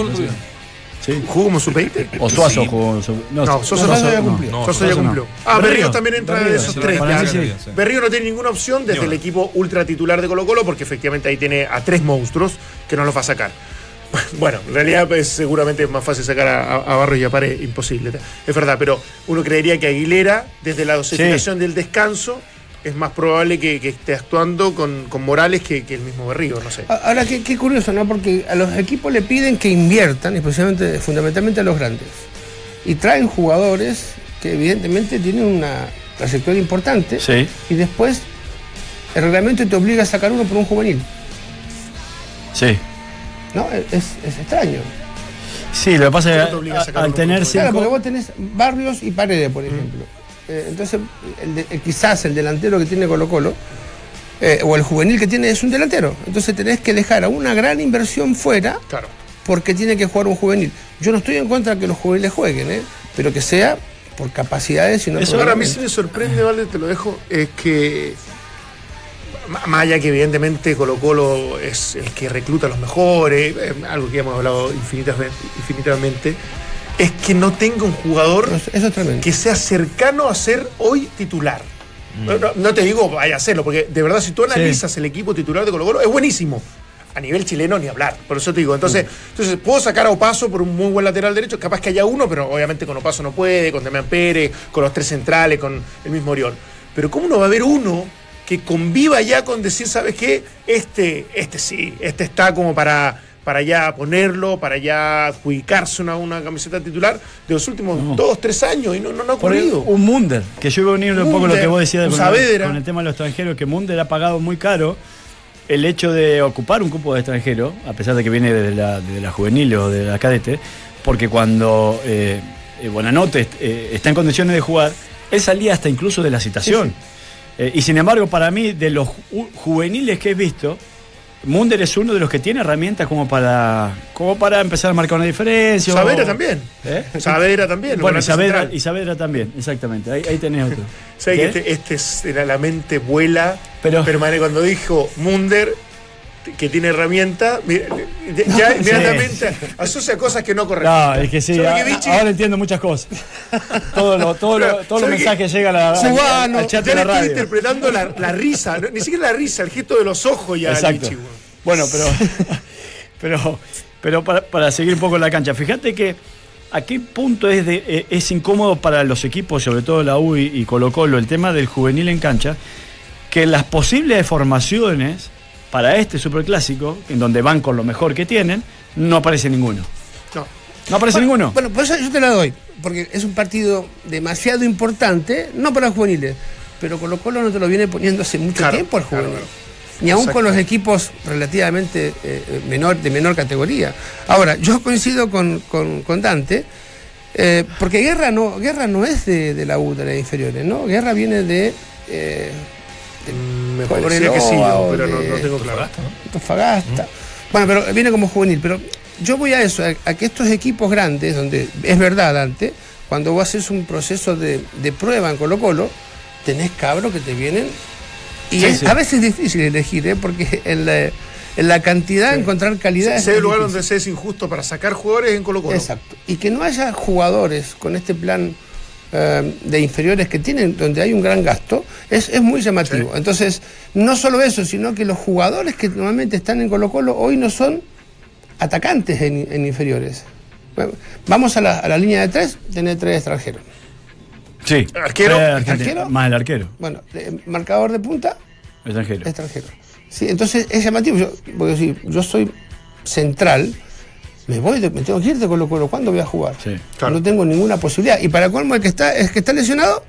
[SPEAKER 2] Sí.
[SPEAKER 7] ¿Jugó como sub-20?
[SPEAKER 2] O Suazo
[SPEAKER 1] Sí.
[SPEAKER 2] jugó. su-
[SPEAKER 7] No, Soso
[SPEAKER 2] Suazo
[SPEAKER 7] ya
[SPEAKER 2] no.
[SPEAKER 7] cumplió. Ya
[SPEAKER 2] Suazo no.
[SPEAKER 7] cumplió. Ah,
[SPEAKER 2] Berríos.
[SPEAKER 7] Berríos también entra de esos
[SPEAKER 2] sí,
[SPEAKER 7] tres. ya.
[SPEAKER 2] sí.
[SPEAKER 7] Berríos no tiene ninguna opción desde
[SPEAKER 1] Ni
[SPEAKER 7] el equipo ultra titular de Colo Colo porque efectivamente ahí tiene a tres monstruos que no los va a sacar. Bueno, en realidad pues, seguramente es más fácil sacar a, a Barros y a Pare, imposible. Es verdad, pero uno creería que Aguilera, desde la dosificación del descanso, es más probable que, que esté actuando con, con Morales que, que el mismo Berrío, no sé.
[SPEAKER 6] Ahora, qué, qué curioso, ¿no? Porque a los equipos le piden que inviertan, especialmente, fundamentalmente a los grandes. Y traen jugadores que evidentemente tienen una trayectoria importante.
[SPEAKER 2] Sí.
[SPEAKER 6] Y después el reglamento te obliga a sacar uno por un juvenil.
[SPEAKER 2] Sí.
[SPEAKER 6] ¿No? Es, es extraño.
[SPEAKER 2] Sí, lo que pasa
[SPEAKER 7] ¿Cómo
[SPEAKER 2] es
[SPEAKER 7] te obliga
[SPEAKER 2] que
[SPEAKER 7] a
[SPEAKER 2] a-
[SPEAKER 7] sacar
[SPEAKER 2] al tener
[SPEAKER 7] por
[SPEAKER 6] Claro, porque
[SPEAKER 2] cinco.
[SPEAKER 6] vos tenés Barrios y Paredes, por ejemplo. Eh, entonces, el de- el- quizás el delantero que tiene Colo Colo, eh, o el juvenil que tiene es un delantero. Entonces tenés que dejar a una gran inversión fuera
[SPEAKER 7] Claro.
[SPEAKER 6] porque tiene que jugar un juvenil. Yo no estoy en contra de que los juveniles jueguen, ¿eh? pero que sea por capacidades y no
[SPEAKER 7] Eso ahora a mí sí me sorprende, ¿vale? Te lo dejo, es que ma- más allá que evidentemente Colo Colo es el que recluta a los mejores, algo que hemos hablado infinitamente, infinitamente, es que no tenga un jugador
[SPEAKER 6] Eso, es
[SPEAKER 7] que sea cercano a ser hoy titular. No, no- no te digo vaya a hacerlo, porque de verdad si tú analizas el equipo titular de Colo Colo es buenísimo. A nivel chileno ni hablar, por eso te digo. Entonces, entonces puedo sacar a Opaso por un muy buen lateral derecho, capaz que haya uno, pero obviamente con Opaso no puede, con Damián Pérez, con los tres centrales, con el mismo Orión. Pero ¿cómo no va a haber uno que conviva ya con decir, ¿sabes qué? Este, este sí, este está como para, para ya ponerlo, para ya adjudicarse una, una camiseta titular de los últimos dos, tres años y no, no, no ha ocurrido.
[SPEAKER 2] un Munder, que yo iba a unir un poco lo que vos decías con, con el tema de los extranjeros, que Munder ha pagado muy caro el hecho de ocupar un cupo de extranjero, a pesar de que viene desde la, de la juvenil o de la cadete, porque cuando eh, eh, Buenanote eh, está en condiciones de jugar, él salía hasta incluso de la citación. Eh, y sin embargo, para mí, de los ju- juveniles que he visto, Munder es uno de los que tiene herramientas como para, como para empezar a marcar una diferencia. o-
[SPEAKER 7] Saavedra también.
[SPEAKER 2] ¿Eh?
[SPEAKER 7] Saavedra también.
[SPEAKER 2] Bueno, y Saavedra, y Saavedra también, exactamente. Ahí, ahí tenés otro.
[SPEAKER 7] ¿Sabes que este, este la mente vuela?
[SPEAKER 2] Pero-
[SPEAKER 7] Permane- cuando dijo Munder que tiene herramienta, mira, ya inmediatamente asocia cosas que no corresponden.
[SPEAKER 2] No, es que sí,
[SPEAKER 7] ¿Sabe
[SPEAKER 2] a-
[SPEAKER 7] que Vichy?
[SPEAKER 2] ahora entiendo muchas cosas. Todo lo- todo lo-
[SPEAKER 7] Pero,
[SPEAKER 2] todos los mensajes llegan a
[SPEAKER 7] Cubano,
[SPEAKER 2] al chat de la
[SPEAKER 7] estoy
[SPEAKER 2] radio.
[SPEAKER 7] interpretando la, la risa, ni siquiera la risa, el gesto de los ojos ya.
[SPEAKER 2] Exacto.
[SPEAKER 7] Vichy, bueno.
[SPEAKER 2] Bueno, pero, pero, pero para, para seguir un poco en la cancha, fíjate que a qué punto es, de, eh, es incómodo para los equipos, sobre todo la U y, Colo Colo, el tema del juvenil en cancha, que las posibles deformaciones para este superclásico, en donde van con lo mejor que tienen, no aparece ninguno.
[SPEAKER 7] No.
[SPEAKER 2] ¿No aparece ninguno?
[SPEAKER 6] Bueno, por eso yo te la doy, porque es un partido demasiado importante, no para los juveniles, pero Colo Colo no te lo viene poniendo hace mucho
[SPEAKER 7] Claro,
[SPEAKER 6] tiempo
[SPEAKER 7] claro,
[SPEAKER 6] juvenil.
[SPEAKER 7] claro.
[SPEAKER 6] Ni aún con los equipos relativamente eh, eh, menor, de menor categoría. Ahora, yo coincido con, con- con Dante, eh, porque Guerra no, Guerra no es de, de la U, de las inferiores, ¿no? Guerra viene de... eh,
[SPEAKER 7] Me parecía que sí, pero no, no tengo claro.
[SPEAKER 6] Antofagasta. Bueno, pero viene como juvenil. Pero yo voy a eso, a, a que estos equipos grandes, donde es verdad, Dante, cuando vos haces un proceso de, de prueba en Colo Colo, tenés cabros que te vienen. Y
[SPEAKER 2] Sí,
[SPEAKER 6] es,
[SPEAKER 2] sí.
[SPEAKER 6] a veces es difícil elegir, ¿eh? porque en la, en la cantidad encontrar calidad es
[SPEAKER 7] el lugar
[SPEAKER 6] difícil.
[SPEAKER 7] donde se es injusto para sacar jugadores en Colo Colo.
[SPEAKER 6] Exacto. Y que no haya jugadores con este plan eh, de inferiores que tienen, donde hay un gran gasto, es, es muy llamativo. Entonces, no solo eso, sino que los jugadores que normalmente están en Colo Colo hoy no son atacantes en, en inferiores. Bueno, vamos a la, a la línea de tres, tener tres extranjeros.
[SPEAKER 2] Sí.
[SPEAKER 7] ¿Arquero?
[SPEAKER 2] Eh.
[SPEAKER 6] ¿Arquero?
[SPEAKER 2] Más el arquero,
[SPEAKER 6] Bueno, eh, marcador de punta,
[SPEAKER 2] extranjero.
[SPEAKER 6] extranjero. Sí, entonces es llamativo. Yo, porque si yo soy central, me voy, de- me tengo que ir de Colo Colo. ¿Cuándo voy a jugar?
[SPEAKER 2] Sí,
[SPEAKER 7] claro.
[SPEAKER 6] No tengo ninguna posibilidad. Y para colmo el que está, es que está lesionado,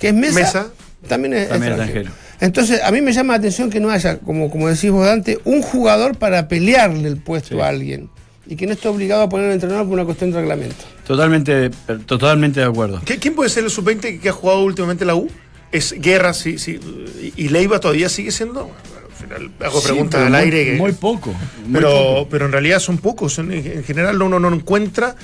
[SPEAKER 6] que es Mesa,
[SPEAKER 7] Mesa.
[SPEAKER 6] también es
[SPEAKER 2] También
[SPEAKER 6] extranjero.
[SPEAKER 2] extranjero.
[SPEAKER 6] Entonces, a mí me llama la atención que no haya, como, como decís vos, Dante, un jugador para pelearle el puesto
[SPEAKER 2] Sí.
[SPEAKER 6] a alguien. y que no esté obligado a poner al entrenador por una cuestión de reglamento.
[SPEAKER 2] Totalmente, per- totalmente de acuerdo.
[SPEAKER 7] ¿Qui- ¿Quién puede ser el sub-20 que ha jugado últimamente la U? ¿Es Guerra sí, sí, y Leiva todavía sigue siendo? Final hago
[SPEAKER 2] Sí,
[SPEAKER 7] preguntas al
[SPEAKER 2] muy-
[SPEAKER 7] aire. que-
[SPEAKER 2] Muy poco. muy
[SPEAKER 7] pero,
[SPEAKER 2] poco.
[SPEAKER 7] pero en realidad son pocos. son- en en general uno no encuentra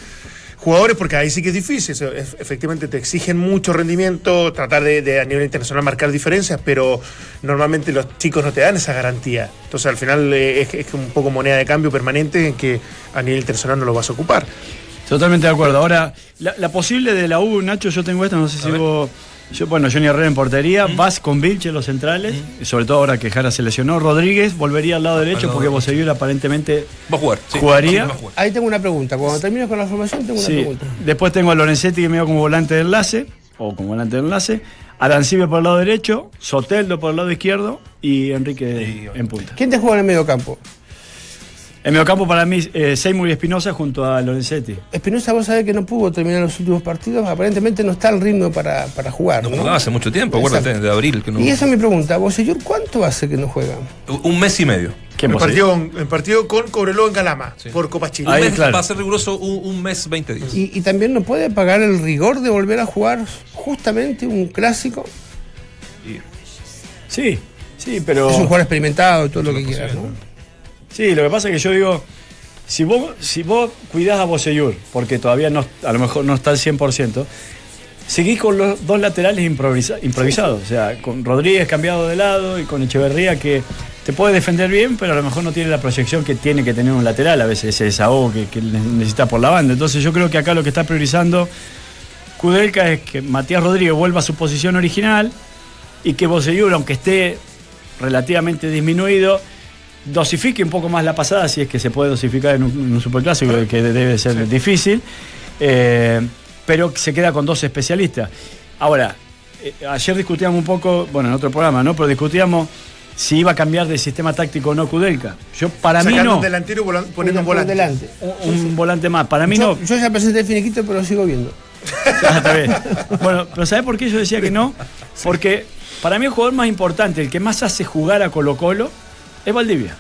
[SPEAKER 7] jugadores porque ahí sí que es difícil. o sea, ef- efectivamente te exigen mucho rendimiento, tratar de, de a nivel internacional marcar diferencias, pero normalmente los chicos no te dan esa garantía. Entonces al final eh, es, es un poco moneda de cambio permanente en que a nivel internacional no lo vas a ocupar.
[SPEAKER 2] Totalmente de acuerdo. Ahora, la, la posible de la U, Nacho, yo tengo esta, no sé si vos. Yo, bueno, Johnny Herrera en portería, Vas con Vilche los centrales, y sobre todo ahora que Jara se lesionó. Rodríguez volvería al lado derecho porque Boseyur aparentemente
[SPEAKER 1] Va a jugar. sí.
[SPEAKER 2] ¿Jugaría?
[SPEAKER 1] Va a jugar.
[SPEAKER 6] Ahí tengo una pregunta. Cuando termines con la formación, tengo una
[SPEAKER 2] Sí.
[SPEAKER 6] pregunta.
[SPEAKER 2] Después tengo a Lorenzetti que me como volante de enlace, o como volante de enlace, Arancibia por el lado derecho, Soteldo por el lado izquierdo y Enrique en punta.
[SPEAKER 6] ¿Quién te juega en el medio campo?
[SPEAKER 2] En mediocampo para mí, eh, Seymour y Espinosa junto a Lorenzetti.
[SPEAKER 6] Espinosa, vos sabés que no pudo terminar los últimos partidos, aparentemente no está al ritmo para, para jugar.
[SPEAKER 1] No
[SPEAKER 6] ¿no?
[SPEAKER 1] jugaba hace mucho tiempo, acuérdate, de abril. Que no...
[SPEAKER 6] Y esa es mi pregunta. ¿Bosellur cuánto hace que no juega?
[SPEAKER 1] Un mes y medio.
[SPEAKER 2] ¿Quién
[SPEAKER 7] El
[SPEAKER 2] vos
[SPEAKER 7] partido, con, el partido con Cobreloa en Calama, por Copa Chile.
[SPEAKER 2] Ahí,
[SPEAKER 1] Un mes,
[SPEAKER 2] claro.
[SPEAKER 1] Va a ser riguroso un, un mes, 20 días.
[SPEAKER 6] Y, y también no puede pagar el rigor de volver a jugar justamente un clásico.
[SPEAKER 2] Sí, sí, pero.
[SPEAKER 6] Es un jugador experimentado y todo lo que quieras, ¿no?
[SPEAKER 2] Sí, lo que pasa es que yo digo, si vos, si vos cuidás a Boseyur, porque todavía no, a lo mejor no está al 100%, seguís con los dos laterales improvisa- improvisados. O sea, con Rodríguez cambiado de lado y con Echeverría que te puede defender bien, pero a lo mejor no tiene la proyección que tiene que tener un lateral, a veces ese desahogo que, que necesita por la banda. Entonces yo creo que acá lo que está priorizando Kudelka es que Matías Rodríguez vuelva a su posición original y que Boseyur, aunque esté relativamente disminuido, dosifique un poco más la pasada, si es que se puede dosificar en un, en un superclásico, que debe ser difícil, eh, pero se queda con dos especialistas. Ahora, eh, ayer discutíamos un poco, bueno, en otro programa, ¿no? Pero discutíamos si iba a cambiar de sistema táctico o no Kudelka. Yo, para mí no.
[SPEAKER 7] un delantero y volan- poniendo un volante.
[SPEAKER 6] delante.
[SPEAKER 2] Un, un volante más. Para mí
[SPEAKER 6] yo,
[SPEAKER 2] no.
[SPEAKER 6] yo ya presenté el finiquito, pero lo sigo viendo.
[SPEAKER 2] Ah, está bien. Bueno, pero ¿sabes por qué yo decía que no? Porque para mí el jugador más importante, el que más hace jugar a Colo Colo, es Valdivia.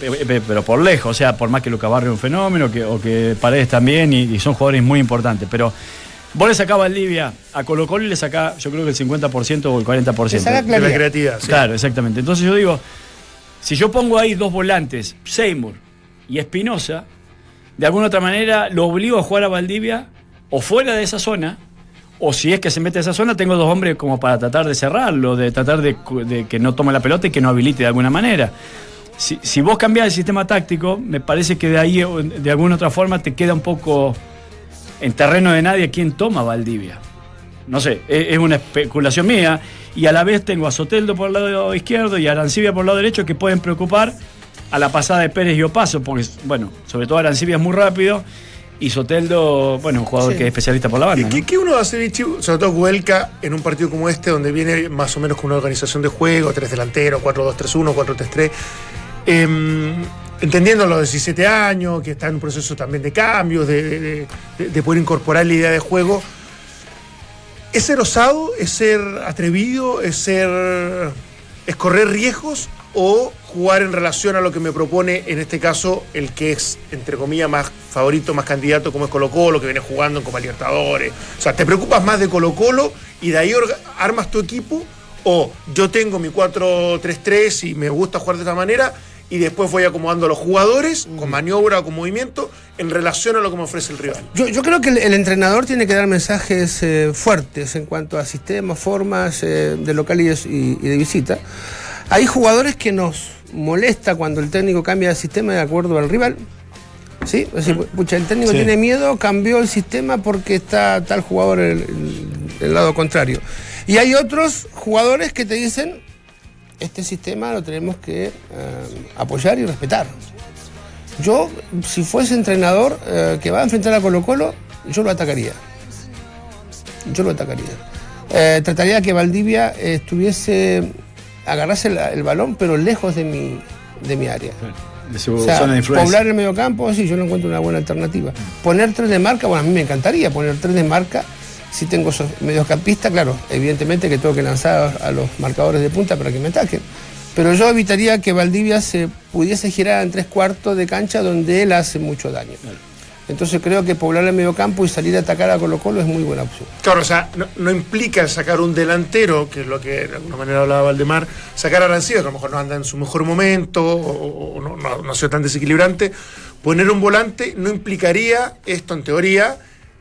[SPEAKER 2] Pe- Pero por lejos, o sea, por más que Luca Barrio es un fenómeno, que, o que Paredes también, y, y son jugadores muy importantes. Pero vos le sacás a Valdivia a Colo Colo y le sacás, yo creo que el 50% o el 40%.
[SPEAKER 6] Le saca
[SPEAKER 7] De la creatividad. sí.
[SPEAKER 2] Claro, exactamente. Entonces yo digo, si yo pongo ahí dos volantes, Seymour y Espinosa, de alguna otra manera lo obligo a jugar a Valdivia o fuera de esa zona, o si es que se mete a esa zona, tengo dos hombres como para tratar de cerrarlo, de tratar de, que no tome la pelota y que no habilite de alguna manera. Si, si vos cambiás el sistema táctico, me parece que de ahí, de alguna otra forma, te queda un poco en terreno de nadie quién toma Valdivia. No sé, es, es una especulación mía. Y a la vez tengo a Soteldo por el lado izquierdo y a Arancibia por el lado derecho que pueden preocupar a la pasada de Pérez y Opaso, porque, bueno, sobre todo Arancibia es muy rápido y Soteldo, bueno, un jugador
[SPEAKER 6] Sí.
[SPEAKER 2] que es especialista por la
[SPEAKER 7] ¿Qué,
[SPEAKER 2] banda.
[SPEAKER 7] qué,
[SPEAKER 2] ¿no?
[SPEAKER 7] qué uno va a hacer, Vichy, sobre todo Cuelca, en un partido como este, donde viene más o menos con una organización de juego, tres delanteros, 4-2-3-1, 4-3-3, em, entendiendo los 17 años, que está en un proceso también de cambios, de, de- de- de poder incorporar la idea de juego, ¿es ser osado, es ser atrevido, es ser es correr riesgos o jugar en relación a lo que me propone, en este caso, el que es, entre comillas, más favorito, más candidato, como es Colo Colo, que viene jugando en Copa Libertadores. O sea, ¿te preocupas más de Colo Colo y de ahí armas tu equipo? ¿O yo tengo mi 4-3-3 y me gusta jugar de esta manera y después voy acomodando a los jugadores con maniobra o con movimiento en relación a lo que me ofrece el rival?
[SPEAKER 6] Yo, yo creo que el, el entrenador tiene que dar mensajes eh, fuertes en cuanto a sistemas, formas eh, de local y de, y- y de visita. Hay jugadores que nos molesta cuando el técnico cambia de sistema de acuerdo al rival. ¿Sí? Es decir, pucha, el técnico
[SPEAKER 2] Sí.
[SPEAKER 6] tiene miedo, cambió el sistema porque está tal jugador el, lado contrario. Y hay otros jugadores que te dicen, este sistema lo tenemos que eh, apoyar y respetar. Yo, si fuese entrenador eh, que va a enfrentar a Colo Colo, yo lo atacaría. Yo lo atacaría. Eh, trataría que Valdivia estuviese, agarrase la- el balón, pero lejos de mi, de mi área.
[SPEAKER 2] De su
[SPEAKER 6] O sea,
[SPEAKER 2] zona de influencia.
[SPEAKER 6] poblar el mediocampo, sí, yo lo encuentro una buena alternativa. Poner tres de marca, bueno, a mí me encantaría poner tres de marca. Si tengo esos mediocampistas, claro, evidentemente que tengo que lanzar a los marcadores de punta para que me ataquen. Pero yo evitaría que Valdivia se pudiese girar en tres cuartos de cancha donde él hace mucho daño. Entonces creo que poblar el medio campo y salir a atacar a Colo Colo es muy buena opción.
[SPEAKER 7] Claro, o sea, no, no implica sacar un delantero, que es lo que de alguna manera hablaba Valdemar, sacar a Arancibia, que a lo mejor no anda en su mejor momento o, o no, no- no ha sido tan desequilibrante. Poner un volante no implicaría, esto en teoría,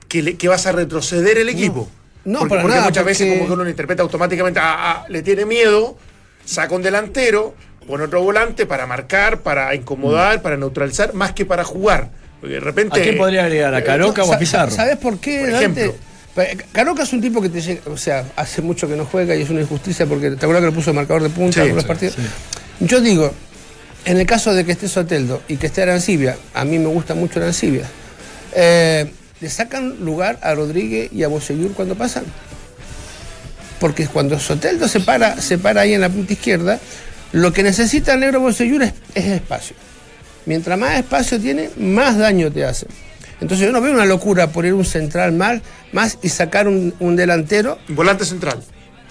[SPEAKER 7] que, le- que vas a retroceder el equipo.
[SPEAKER 6] No,
[SPEAKER 7] porque,
[SPEAKER 6] para
[SPEAKER 7] porque
[SPEAKER 6] nada,
[SPEAKER 7] muchas veces como que uno lo interpreta automáticamente, ah, ah, le tiene miedo, saca un delantero, pone otro volante para marcar, para incomodar, para neutralizar, más que para jugar. Porque de repente...
[SPEAKER 2] ¿A quién podría agregar? ¿A Caroca o a Pizarro?
[SPEAKER 6] ¿Sabes por qué,
[SPEAKER 7] Por
[SPEAKER 6] Dante?
[SPEAKER 7] ejemplo.
[SPEAKER 6] Pa- Caroca es un tipo que te llega, o sea, hace mucho que no juega y es una injusticia porque te acuerdas que lo puso marcador de punta
[SPEAKER 7] Sí,
[SPEAKER 6] en algunos
[SPEAKER 7] sí,
[SPEAKER 6] partidos. Yo digo, en el caso de que esté Soteldo y que esté Arancibia, a mí me gusta mucho Arancibia, eh, le sacan lugar a Rodríguez y a Bosellur cuando pasan. Porque cuando Soteldo se para, se para ahí en la punta izquierda, lo que necesita el negro Bosellur es, es espacio. Mientras más espacio tiene, más daño te hace. Entonces yo no veo una locura poner un central más, más y sacar un, un delantero.
[SPEAKER 7] Volante central.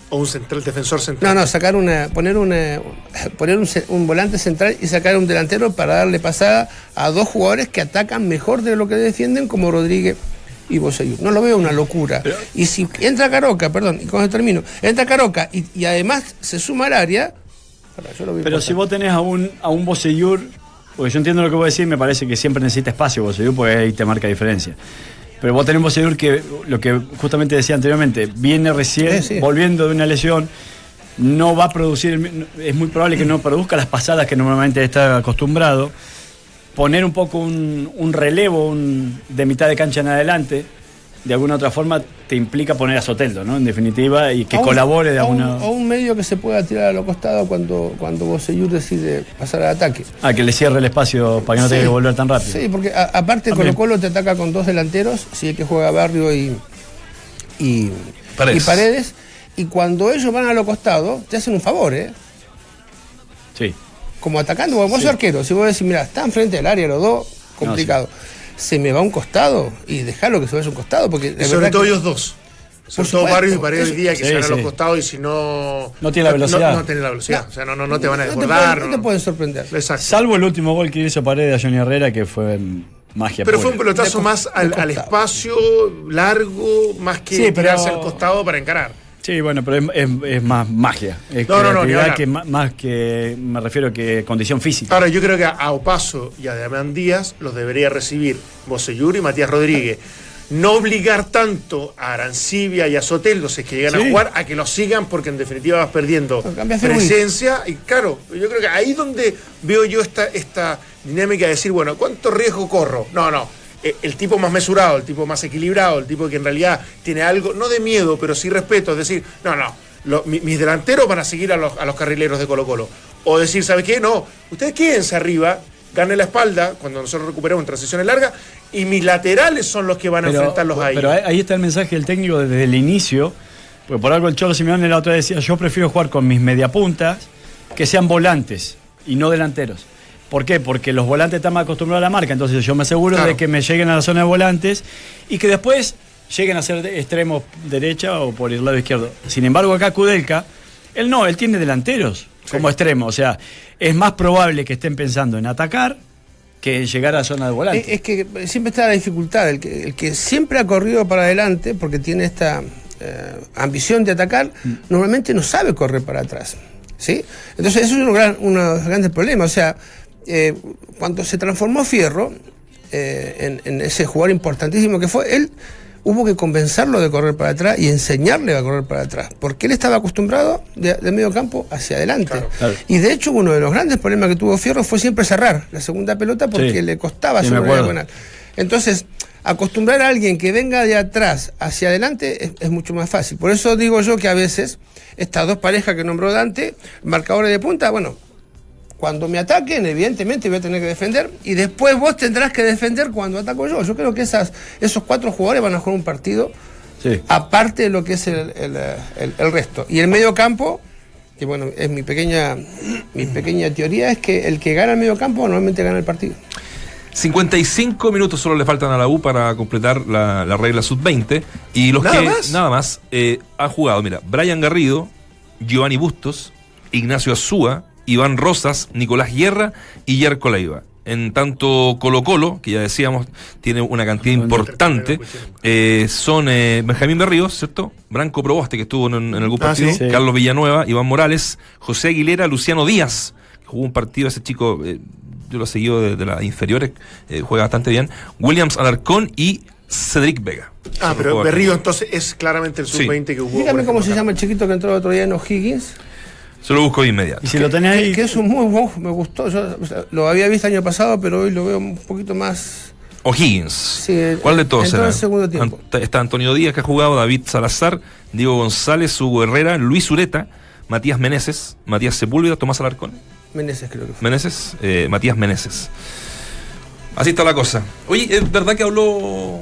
[SPEAKER 7] O un central, defensor central.
[SPEAKER 6] No, no, sacar una, poner una, poner un, volante central y sacar un delantero para darle pasada a dos jugadores que atacan mejor de lo que defienden, como Rodríguez y Bosellur. No lo veo una locura. y si entra Caroca, perdón, y con eso termino, entra Caroca y, y además se suma al área, para, yo lo veo
[SPEAKER 2] Pero si vos tenés a un, a un Bosellur, porque yo entiendo lo que vos decís, me parece que siempre necesita espacio Bosellur, porque ahí te marca diferencia. Pero vos tenés un que, lo que justamente decía anteriormente, viene recién,
[SPEAKER 6] sí.
[SPEAKER 2] volviendo de una lesión, no va a producir, es muy probable que no produzca las pasadas que normalmente está acostumbrado. Poner un poco un, un relevo un- de mitad de cancha en adelante, de alguna otra forma, te implica poner a Soteldo, ¿no? En definitiva, y que
[SPEAKER 6] un-
[SPEAKER 2] colabore de
[SPEAKER 6] un-
[SPEAKER 2] alguna.
[SPEAKER 6] O un medio que se pueda tirar a los costados cuando, cuando Bosellur decide pasar al ataque.
[SPEAKER 2] Ah, que le cierre el espacio para que no
[SPEAKER 6] Sí.
[SPEAKER 2] tenga que volver tan rápido.
[SPEAKER 6] Sí, porque a- aparte
[SPEAKER 2] También.
[SPEAKER 6] Colo Colo te ataca con dos delanteros, si es que juega Barrio y, y,
[SPEAKER 1] Paredes.
[SPEAKER 6] y Paredes. Y cuando ellos van a los costados, te hacen un favor, ¿eh?
[SPEAKER 2] Sí.
[SPEAKER 6] Como atacando, vos sos arquero. Si vos decís, mira, están frente al área los dos, complicado. Se me va a un costado y dejarlo que se vaya a un costado, porque
[SPEAKER 7] Y sobre todo
[SPEAKER 6] que-
[SPEAKER 7] ellos dos. Sobre todo Barrios y Paredes hoy
[SPEAKER 6] eso-
[SPEAKER 7] día que
[SPEAKER 2] sí,
[SPEAKER 7] se van a los costados y si no.
[SPEAKER 2] No tiene la velocidad.
[SPEAKER 7] No, no tiene la velocidad. O sea, no, no, no te van a
[SPEAKER 6] no te
[SPEAKER 7] desbordar.
[SPEAKER 6] pueden- no te pueden sorprender.
[SPEAKER 7] Exacto.
[SPEAKER 2] Salvo el último gol que hizo Paredes a Johnny Herrera, que fue magia
[SPEAKER 7] Pero
[SPEAKER 2] pura.
[SPEAKER 7] fue un pelotazo
[SPEAKER 6] De
[SPEAKER 7] más al, al espacio largo, más que
[SPEAKER 2] Sí, pero-
[SPEAKER 7] tirarse al costado para encarar.
[SPEAKER 2] Sí, bueno, pero es, es- es más magia. Es
[SPEAKER 7] No, no, no,
[SPEAKER 2] que más que, me refiero que condición física.
[SPEAKER 7] Ahora, yo creo que a Opaso y a Damián Díaz los debería recibir Bosellur y Matías Rodríguez. No obligar tanto a Arancibia y a Soteldo, si es que llegan a jugar, a que los sigan, porque en definitiva vas perdiendo presencia. Y claro, yo creo que ahí donde veo yo esta, esta dinámica de decir, bueno, ¿cuánto riesgo corro? No, no. Eh, El tipo más mesurado, el tipo más equilibrado, el tipo que en realidad tiene algo, no de miedo, pero sí respeto, es decir, no, no, lo- mis delanteros van a seguir a los, a los carrileros de Colo Colo. O decir, ¿sabe qué? No, ustedes quédense arriba, ganen la espalda cuando nosotros recuperemos en transiciones largas y mis laterales son los que van a enfrentarlos ahí.
[SPEAKER 2] pero ahí ahí está el mensaje del técnico desde el inicio. Porque por algo el Cholo Simeone la otra vez decía, yo prefiero jugar con mis mediapuntas que sean volantes y no delanteros. ¿Por qué? Porque los volantes están más acostumbrados a la marca, entonces yo me aseguro
[SPEAKER 7] Claro.
[SPEAKER 2] de que me lleguen a la zona de volantes y que después lleguen a ser de extremo derecha o por el lado izquierdo. Sin embargo, acá Kudelka, él no, él tiene delanteros como extremo, o sea, es más probable que estén pensando en atacar que en llegar a la zona de volantes.
[SPEAKER 6] Es, es que siempre está la dificultad. El que, el que siempre ha corrido para adelante, porque tiene esta eh, ambición de atacar, normalmente no sabe correr para atrás. ¿sí? Entonces, eso es uno, gran- uno de los grandes problemas. O sea, eh, cuando se transformó Fierro eh, en, en ese jugador importantísimo que fue, él hubo que convencerlo de correr para atrás y enseñarle a correr para atrás, porque él estaba acostumbrado de, de medio campo hacia adelante.
[SPEAKER 2] Claro.
[SPEAKER 6] Y de hecho, uno de los grandes problemas que tuvo Fierro fue siempre cerrar la segunda pelota porque
[SPEAKER 2] Sí.
[SPEAKER 6] le costaba
[SPEAKER 2] Sí,
[SPEAKER 6] sobre. Entonces, acostumbrar a alguien que venga de atrás hacia adelante es, es mucho más fácil. Por eso digo yo que a veces estas dos parejas que nombró Dante, marcadores de punta, bueno, cuando me ataquen, evidentemente voy a tener que defender y después vos tendrás que defender cuando ataco yo. Yo creo que esas, esos cuatro jugadores van a jugar un partido
[SPEAKER 2] Sí.
[SPEAKER 6] aparte de lo que es el, el, el- el resto. Y el medio campo, que bueno, es mi pequeña, mi pequeña teoría, es que el que gana el medio campo normalmente gana el partido.
[SPEAKER 1] 55 minutos solo le faltan a la U para completar la, la regla sub-20. Y los
[SPEAKER 7] ¿Nada
[SPEAKER 1] que
[SPEAKER 7] más?
[SPEAKER 1] nada más eh, han jugado, mira, Brian Garrido, Giovanni Bustos, Ignacio Azúa Iván Rosas, Nicolás Guerra y Yerko Leiva. En tanto Colo Colo, que ya decíamos, tiene una cantidad importante, eh, son eh, Benjamín Berríos, ¿cierto? Branco Proboste, que estuvo en, en algún
[SPEAKER 7] Ah,
[SPEAKER 1] partido,
[SPEAKER 7] sí.
[SPEAKER 2] Sí.
[SPEAKER 1] Carlos Villanueva, Iván Morales, José Aguilera, Luciano Díaz, que jugó un partido, ese chico, eh, yo lo he seguido de, de las inferiores, eh, juega bastante bien, Williams Alarcón y Cedric Vega.
[SPEAKER 7] Ah, pero Berrío entonces es claramente el
[SPEAKER 1] Sí.
[SPEAKER 7] sub-20 que jugó.
[SPEAKER 6] Dígame cómo se
[SPEAKER 7] acá.
[SPEAKER 6] llama el chiquito que entró el otro día en O'Higgins.
[SPEAKER 1] Se lo busco de inmediato.
[SPEAKER 2] Y si lo tenés
[SPEAKER 6] Que,
[SPEAKER 2] ahí,
[SPEAKER 6] que es un muy me gustó. Yo o sea, lo había visto año pasado, pero hoy lo veo un poquito más.
[SPEAKER 1] O'Higgins.
[SPEAKER 6] Sí,
[SPEAKER 1] ¿Cuál de todos será?
[SPEAKER 6] en segundo tiempo.
[SPEAKER 1] Ant- está Antonio Díaz que ha jugado, David Salazar, Diego González, Hugo Herrera, Luis Ureta, Matías Meneses, Matías Sepúlveda, Tomás Alarcón.
[SPEAKER 6] Meneses creo que fue.
[SPEAKER 1] Meneses, eh, Matías Meneses. Así está la cosa. Oye, ¿es verdad que habló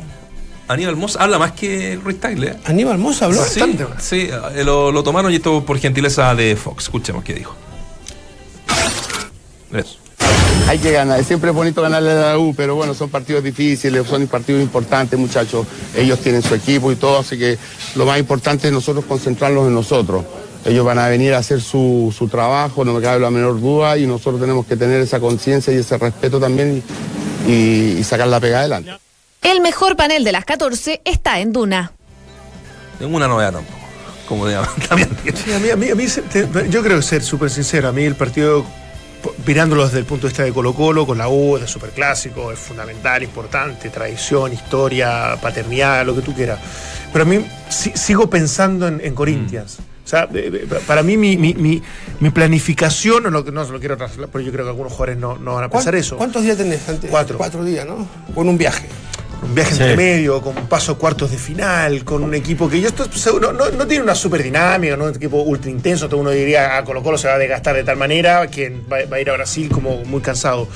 [SPEAKER 1] Aníbal Moss? Habla más que Ruiz Tagle. ¿eh?
[SPEAKER 6] Aníbal Mosa habló.
[SPEAKER 1] Sí,
[SPEAKER 7] Bastante
[SPEAKER 1] sí, eh, lo, lo tomaron y esto por gentileza de Fox. Escuchemos qué dijo. Eso.
[SPEAKER 10] Hay que ganar, siempre es bonito ganarle a la U, pero bueno, son partidos difíciles, son partidos importantes, muchachos. Ellos tienen su equipo y todo, así que lo más importante es nosotros concentrarnos en nosotros. Ellos van a venir a hacer su, su trabajo, no me cabe la menor duda, y nosotros tenemos que tener esa conciencia y ese respeto también y, y sacar la pega adelante.
[SPEAKER 3] El mejor panel de las 14 está en Duna.
[SPEAKER 1] Tengo una novedad tampoco. Como de también.
[SPEAKER 7] Sí, a mí, a mí, a mí se- te- yo creo que ser súper sincero, a mí el partido, mirándolo desde el punto de vista de Colo Colo, con la U, de superclásico, es fundamental, importante, tradición, historia, paternidad, lo que tú quieras. Pero a mí si- sigo pensando en, en Corinthians. O sea, eh, eh, para mí mi, mi, mi, mi planificación, no, lo, no se lo quiero trasladar, pero yo creo que algunos jugadores no, no van a pensar
[SPEAKER 6] ¿Cuán-
[SPEAKER 7] eso.
[SPEAKER 6] ¿Cuántos días tenés antes?
[SPEAKER 7] Cuatro.
[SPEAKER 6] Cuatro días, ¿no? Con un viaje.
[SPEAKER 7] Un viaje
[SPEAKER 2] Sí.
[SPEAKER 7] entre medio, con un paso a cuartos de final, con un equipo que yo estoy seguro, no, no tiene una super dinámica, no un equipo ultra intenso, todo uno diría, a Colo Colo se va a desgastar de tal manera que va, va a ir a Brasil como muy cansado.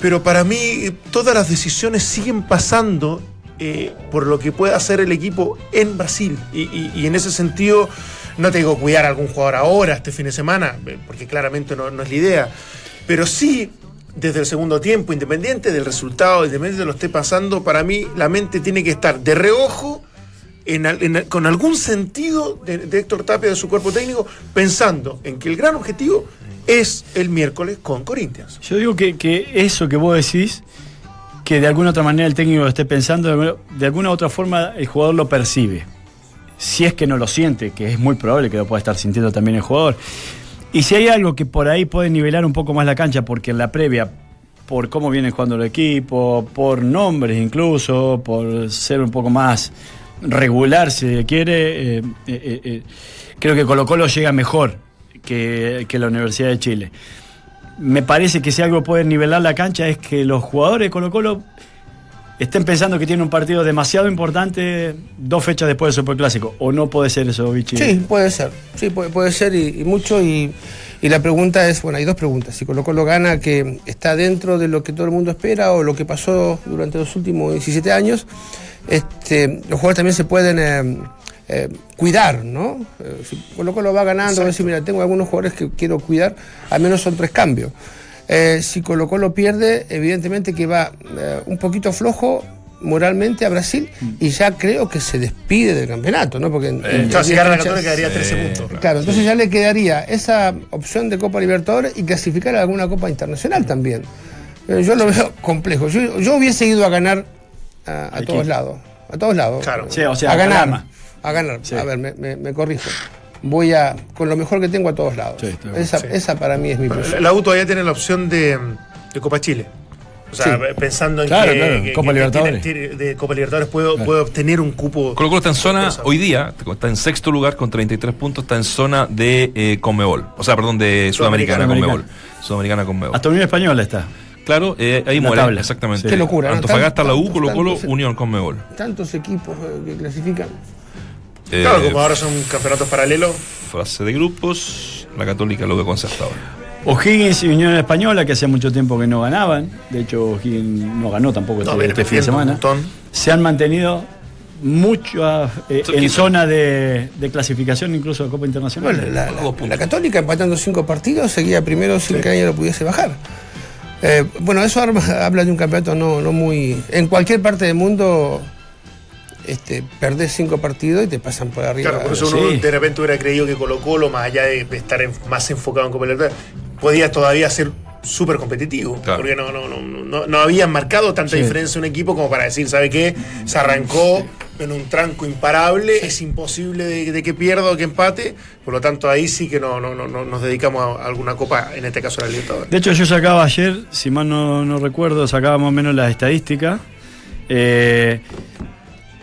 [SPEAKER 7] Pero para mí todas las decisiones siguen pasando eh, por lo que puede hacer el equipo en Brasil. Y, y- y en ese sentido, no te digo cuidar a algún jugador ahora, este fin de semana, eh, porque claramente no, no es la idea. Pero sí, desde el segundo tiempo, independiente del resultado, independiente de lo esté pasando, para mí la mente tiene que estar de reojo. con algún sentido de, de Héctor Tapia, de su cuerpo técnico, pensando en que el gran objetivo es el miércoles con Corinthians.
[SPEAKER 2] Yo digo que, eso que vos decís, que de alguna otra manera el técnico lo esté pensando, de de alguna otra forma el jugador lo percibe. Si es que no lo siente, que es muy probable que lo pueda estar sintiendo también el jugador. Y si hay algo que por ahí puede nivelar un poco más la cancha, porque en la previa, por cómo viene jugando el equipo, por nombres incluso, por ser un poco más regular si quiere, eh, eh, eh, creo que Colo Colo llega mejor que, que la Universidad de Chile. Me parece que si algo puede nivelar la cancha es que los jugadores de Colo Colo estén pensando que tienen un partido demasiado importante dos fechas después del Superclásico. ¿O no puede ser eso, Vichy?
[SPEAKER 6] Sí, puede ser. Sí, puede, puede ser y, y mucho. Y, y la pregunta es, bueno, hay dos preguntas. Si Colo Colo gana, que está dentro de lo que todo el mundo espera o lo que pasó durante los últimos 17 años, este, los jugadores también se pueden eh, eh, cuidar, ¿no? Eh, si Colo Colo va ganando, va a decir, mira, tengo algunos jugadores que quiero cuidar, al menos son tres cambios. Eh, si Colo Colo pierde, evidentemente que va eh, un poquito flojo moralmente a Brasil y ya creo que se despide del campeonato, ¿no? Porque en- en-
[SPEAKER 7] Claro, si gana la Católica quedaría 13 puntos.
[SPEAKER 6] Claro, entonces ya le quedaría esa opción de Copa Libertadores y clasificar a alguna Copa Internacional también. Eh, yo lo veo complejo. Yo, yo hubiese ido a ganar a, todos lados. A todos lados.
[SPEAKER 7] Claro.
[SPEAKER 2] Sí, o sea,
[SPEAKER 6] a ganar. A ganar.
[SPEAKER 2] Sí.
[SPEAKER 6] A ver, me, me- me corrijo. Voy a, con lo mejor que tengo a todos lados.
[SPEAKER 2] Sí,
[SPEAKER 6] esa,
[SPEAKER 7] Sí.
[SPEAKER 6] esa para mí es mi
[SPEAKER 7] La,
[SPEAKER 6] presión.
[SPEAKER 7] la U todavía tiene la opción de, de Copa Chile. O sea,
[SPEAKER 6] Sí.
[SPEAKER 7] pensando en
[SPEAKER 2] Claro,
[SPEAKER 7] que,
[SPEAKER 2] claro,
[SPEAKER 7] que-
[SPEAKER 2] Copa
[SPEAKER 7] que
[SPEAKER 2] Libertadores.
[SPEAKER 7] tiene- de Copa Libertadores puedo, puedo obtener un cupo.
[SPEAKER 1] Colo Colo está en zona, hoy día, está en sexto lugar con 33 puntos, está en zona de eh, Conmebol. O sea, perdón, de Sudamericana,
[SPEAKER 2] Sudamericana.
[SPEAKER 1] Conmebol. Sudamericana Conmebol.
[SPEAKER 2] Hasta Unión Española está.
[SPEAKER 1] Claro, eh, ahí muere,
[SPEAKER 2] tabla.
[SPEAKER 1] exactamente.
[SPEAKER 6] Qué locura, ¿no?
[SPEAKER 1] Antofagasta, la U, Colo Colo,
[SPEAKER 6] tantos,
[SPEAKER 1] Unión Conmebol.
[SPEAKER 6] Tantos equipos eh, que clasifican.
[SPEAKER 1] Eh,
[SPEAKER 7] Claro, como ahora son campeonatos paralelos.
[SPEAKER 1] fase de grupos, la Católica lo que concertado.
[SPEAKER 2] O'Higgins y Unión Española, que hacía mucho tiempo que no ganaban. De hecho, O'Higgins no ganó tampoco
[SPEAKER 7] No,
[SPEAKER 2] este, este fin de semana.
[SPEAKER 7] montón.
[SPEAKER 2] Se han mantenido mucho eh, en zona de, de clasificación, incluso a Copa Internacional.
[SPEAKER 6] Bueno, la, Católica empatando cinco partidos seguía primero sin que nadie lo pudiese bajar. Eh, bueno, eso habla de un campeonato no, no muy. En cualquier parte del mundo, este, perdés cinco partidos y te pasan por arriba.
[SPEAKER 7] Claro, por eso uno
[SPEAKER 2] Sí.
[SPEAKER 7] de repente hubiera creído que Colo Colo, más allá de estar en- más enfocado en Copa Libertadores, podía todavía ser súper competitivo.
[SPEAKER 1] Claro.
[SPEAKER 7] Porque no, no, no, no, no habían marcado tanta
[SPEAKER 2] Sí.
[SPEAKER 7] diferencia un equipo como para decir, ¿sabe qué? Se arrancó en un tranco imparable, es imposible de, de que pierda o que empate. Por lo tanto, ahí sí que no, no, no, no nos dedicamos a alguna copa, en este caso a la Libertadores.
[SPEAKER 2] De hecho, yo sacaba ayer, si mal no, no recuerdo, sacaba más o menos las estadísticas. eh,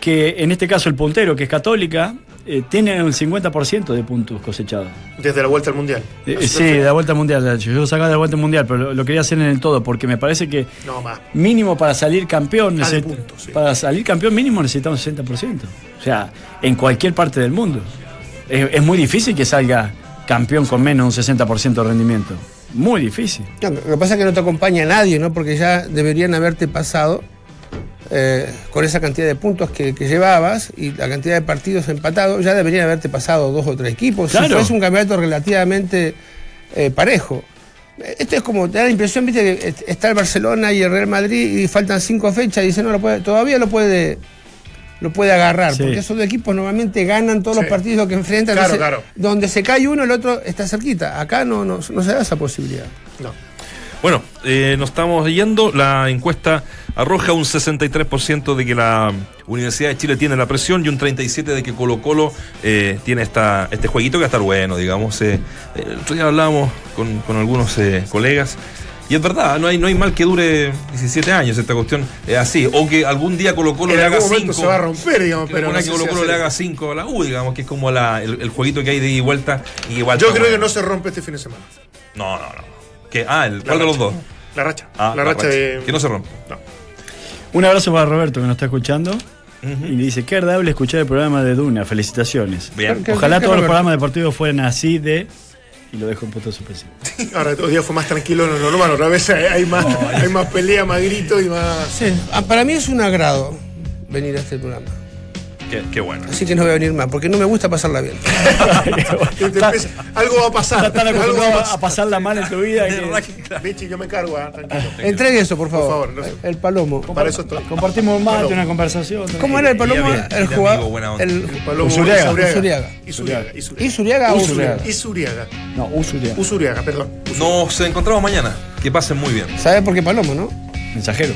[SPEAKER 2] que en este caso el puntero, que es católica, eh, tiene un 50% de puntos cosechados.
[SPEAKER 7] Desde la vuelta al Mundial.
[SPEAKER 2] Eh, sí, de la vuelta mundial. de hecho. Yo lo sacaba de la vuelta mundial, pero lo, lo quería hacer en el todo, porque me parece que
[SPEAKER 7] No más.
[SPEAKER 2] mínimo para salir campeón,
[SPEAKER 7] de
[SPEAKER 2] necesit-
[SPEAKER 7] puntos, sí.
[SPEAKER 2] para salir campeón mínimo necesitamos 60%. O sea, en cualquier parte del mundo. Es, es muy difícil que salga campeón con menos de un 60% de rendimiento. Muy difícil.
[SPEAKER 6] No, lo que pasa es que no te acompaña nadie, ¿no? Porque ya deberían haberte pasado eh, con esa cantidad de puntos que, que llevabas y la cantidad de partidos empatados, ya deberían haberte pasado dos o tres equipos. Si
[SPEAKER 2] Claro.
[SPEAKER 6] fuese un campeonato relativamente eh, parejo. Esto es como, te da la impresión, viste, que est- está el Barcelona y el Real Madrid y faltan cinco fechas y dice, no, lo puede, todavía lo puede lo puede agarrar,
[SPEAKER 2] Sí.
[SPEAKER 6] porque esos dos equipos normalmente ganan todos
[SPEAKER 7] Sí.
[SPEAKER 6] los partidos que enfrentan.
[SPEAKER 7] Claro, claro.
[SPEAKER 6] Donde se cae uno, el otro está cerquita. Acá no, no, no se da esa posibilidad.
[SPEAKER 7] No.
[SPEAKER 1] Bueno, eh, nos estamos yendo. La encuesta arroja un 63% de que la Universidad de Chile tiene la presión y un 37% de que Colo Colo eh, tiene esta, este jueguito que va a estar bueno, digamos. Eh, eh, el otro día hablábamos con, con algunos colegas. Y es verdad, no hay, no hay mal que dure 17 años esta cuestión. Es así. O que algún día Colo Colo
[SPEAKER 7] En
[SPEAKER 1] le haga
[SPEAKER 7] algún momento
[SPEAKER 1] 5.
[SPEAKER 7] se va a romper, digamos, pero
[SPEAKER 1] Pero
[SPEAKER 7] no
[SPEAKER 1] que Colo
[SPEAKER 7] si
[SPEAKER 1] Colo
[SPEAKER 7] hace-
[SPEAKER 1] le haga 5 a la U, digamos, que es como la, el, el jueguito que hay de ida y vuelta. Y igual
[SPEAKER 7] Yo creo que no se rompe este fin de semana.
[SPEAKER 1] No, no, no. ¿Qué? Ah, el, ¿cuál de los dos?
[SPEAKER 7] La racha.
[SPEAKER 1] Ah,
[SPEAKER 7] la, racha, de.
[SPEAKER 1] Que no se rompe.
[SPEAKER 7] No.
[SPEAKER 2] Un abrazo para Roberto que nos está escuchando. Y le dice, qué agradable escuchar el programa de Duna, felicitaciones.
[SPEAKER 1] Bien.
[SPEAKER 6] ¿Qué-
[SPEAKER 2] Ojalá todos los programas deportivos fueran así de... Y lo dejo en punto suspensivo.
[SPEAKER 7] Ahora otro día fue más tranquilo en lo normal. Otra vez hay, hay más, hay más pelea, más grito y más.
[SPEAKER 6] Sí, ah, para mí es un agrado venir a este programa.
[SPEAKER 1] Qué, qué bueno.
[SPEAKER 6] Así que no voy a venir más, porque no me gusta pasarla bien.
[SPEAKER 7] Algo va a pasar.
[SPEAKER 2] Estás tan
[SPEAKER 7] algo va a
[SPEAKER 2] acostumbrado
[SPEAKER 7] pasar.
[SPEAKER 2] a pasarla mal en tu vida.
[SPEAKER 7] Vichy, yo me cargo, ah, tranquilo.
[SPEAKER 6] Entregue eso, por favor.
[SPEAKER 7] favor, no sé.
[SPEAKER 6] El palomo.
[SPEAKER 7] Para eso estoy.
[SPEAKER 2] Compartimos un mate, una conversación.
[SPEAKER 6] ¿Cómo era el palomo? El jugador.
[SPEAKER 1] amigo, buena onda.
[SPEAKER 6] El,
[SPEAKER 7] El palomo
[SPEAKER 2] Usuriaga.
[SPEAKER 7] Usuriaga.
[SPEAKER 6] Usuriaga.
[SPEAKER 7] Isuriaga. Isuriaga.
[SPEAKER 6] ¿Isuriaga o
[SPEAKER 7] Usuriaga.
[SPEAKER 6] Usuriaga?
[SPEAKER 7] Isuriaga.
[SPEAKER 2] No, Usuria.
[SPEAKER 7] Usuriaga, perdón.
[SPEAKER 1] Nos encontramos mañana. Que pasen muy bien.
[SPEAKER 6] ¿Sabe por qué palomo, no?
[SPEAKER 2] Mensajero.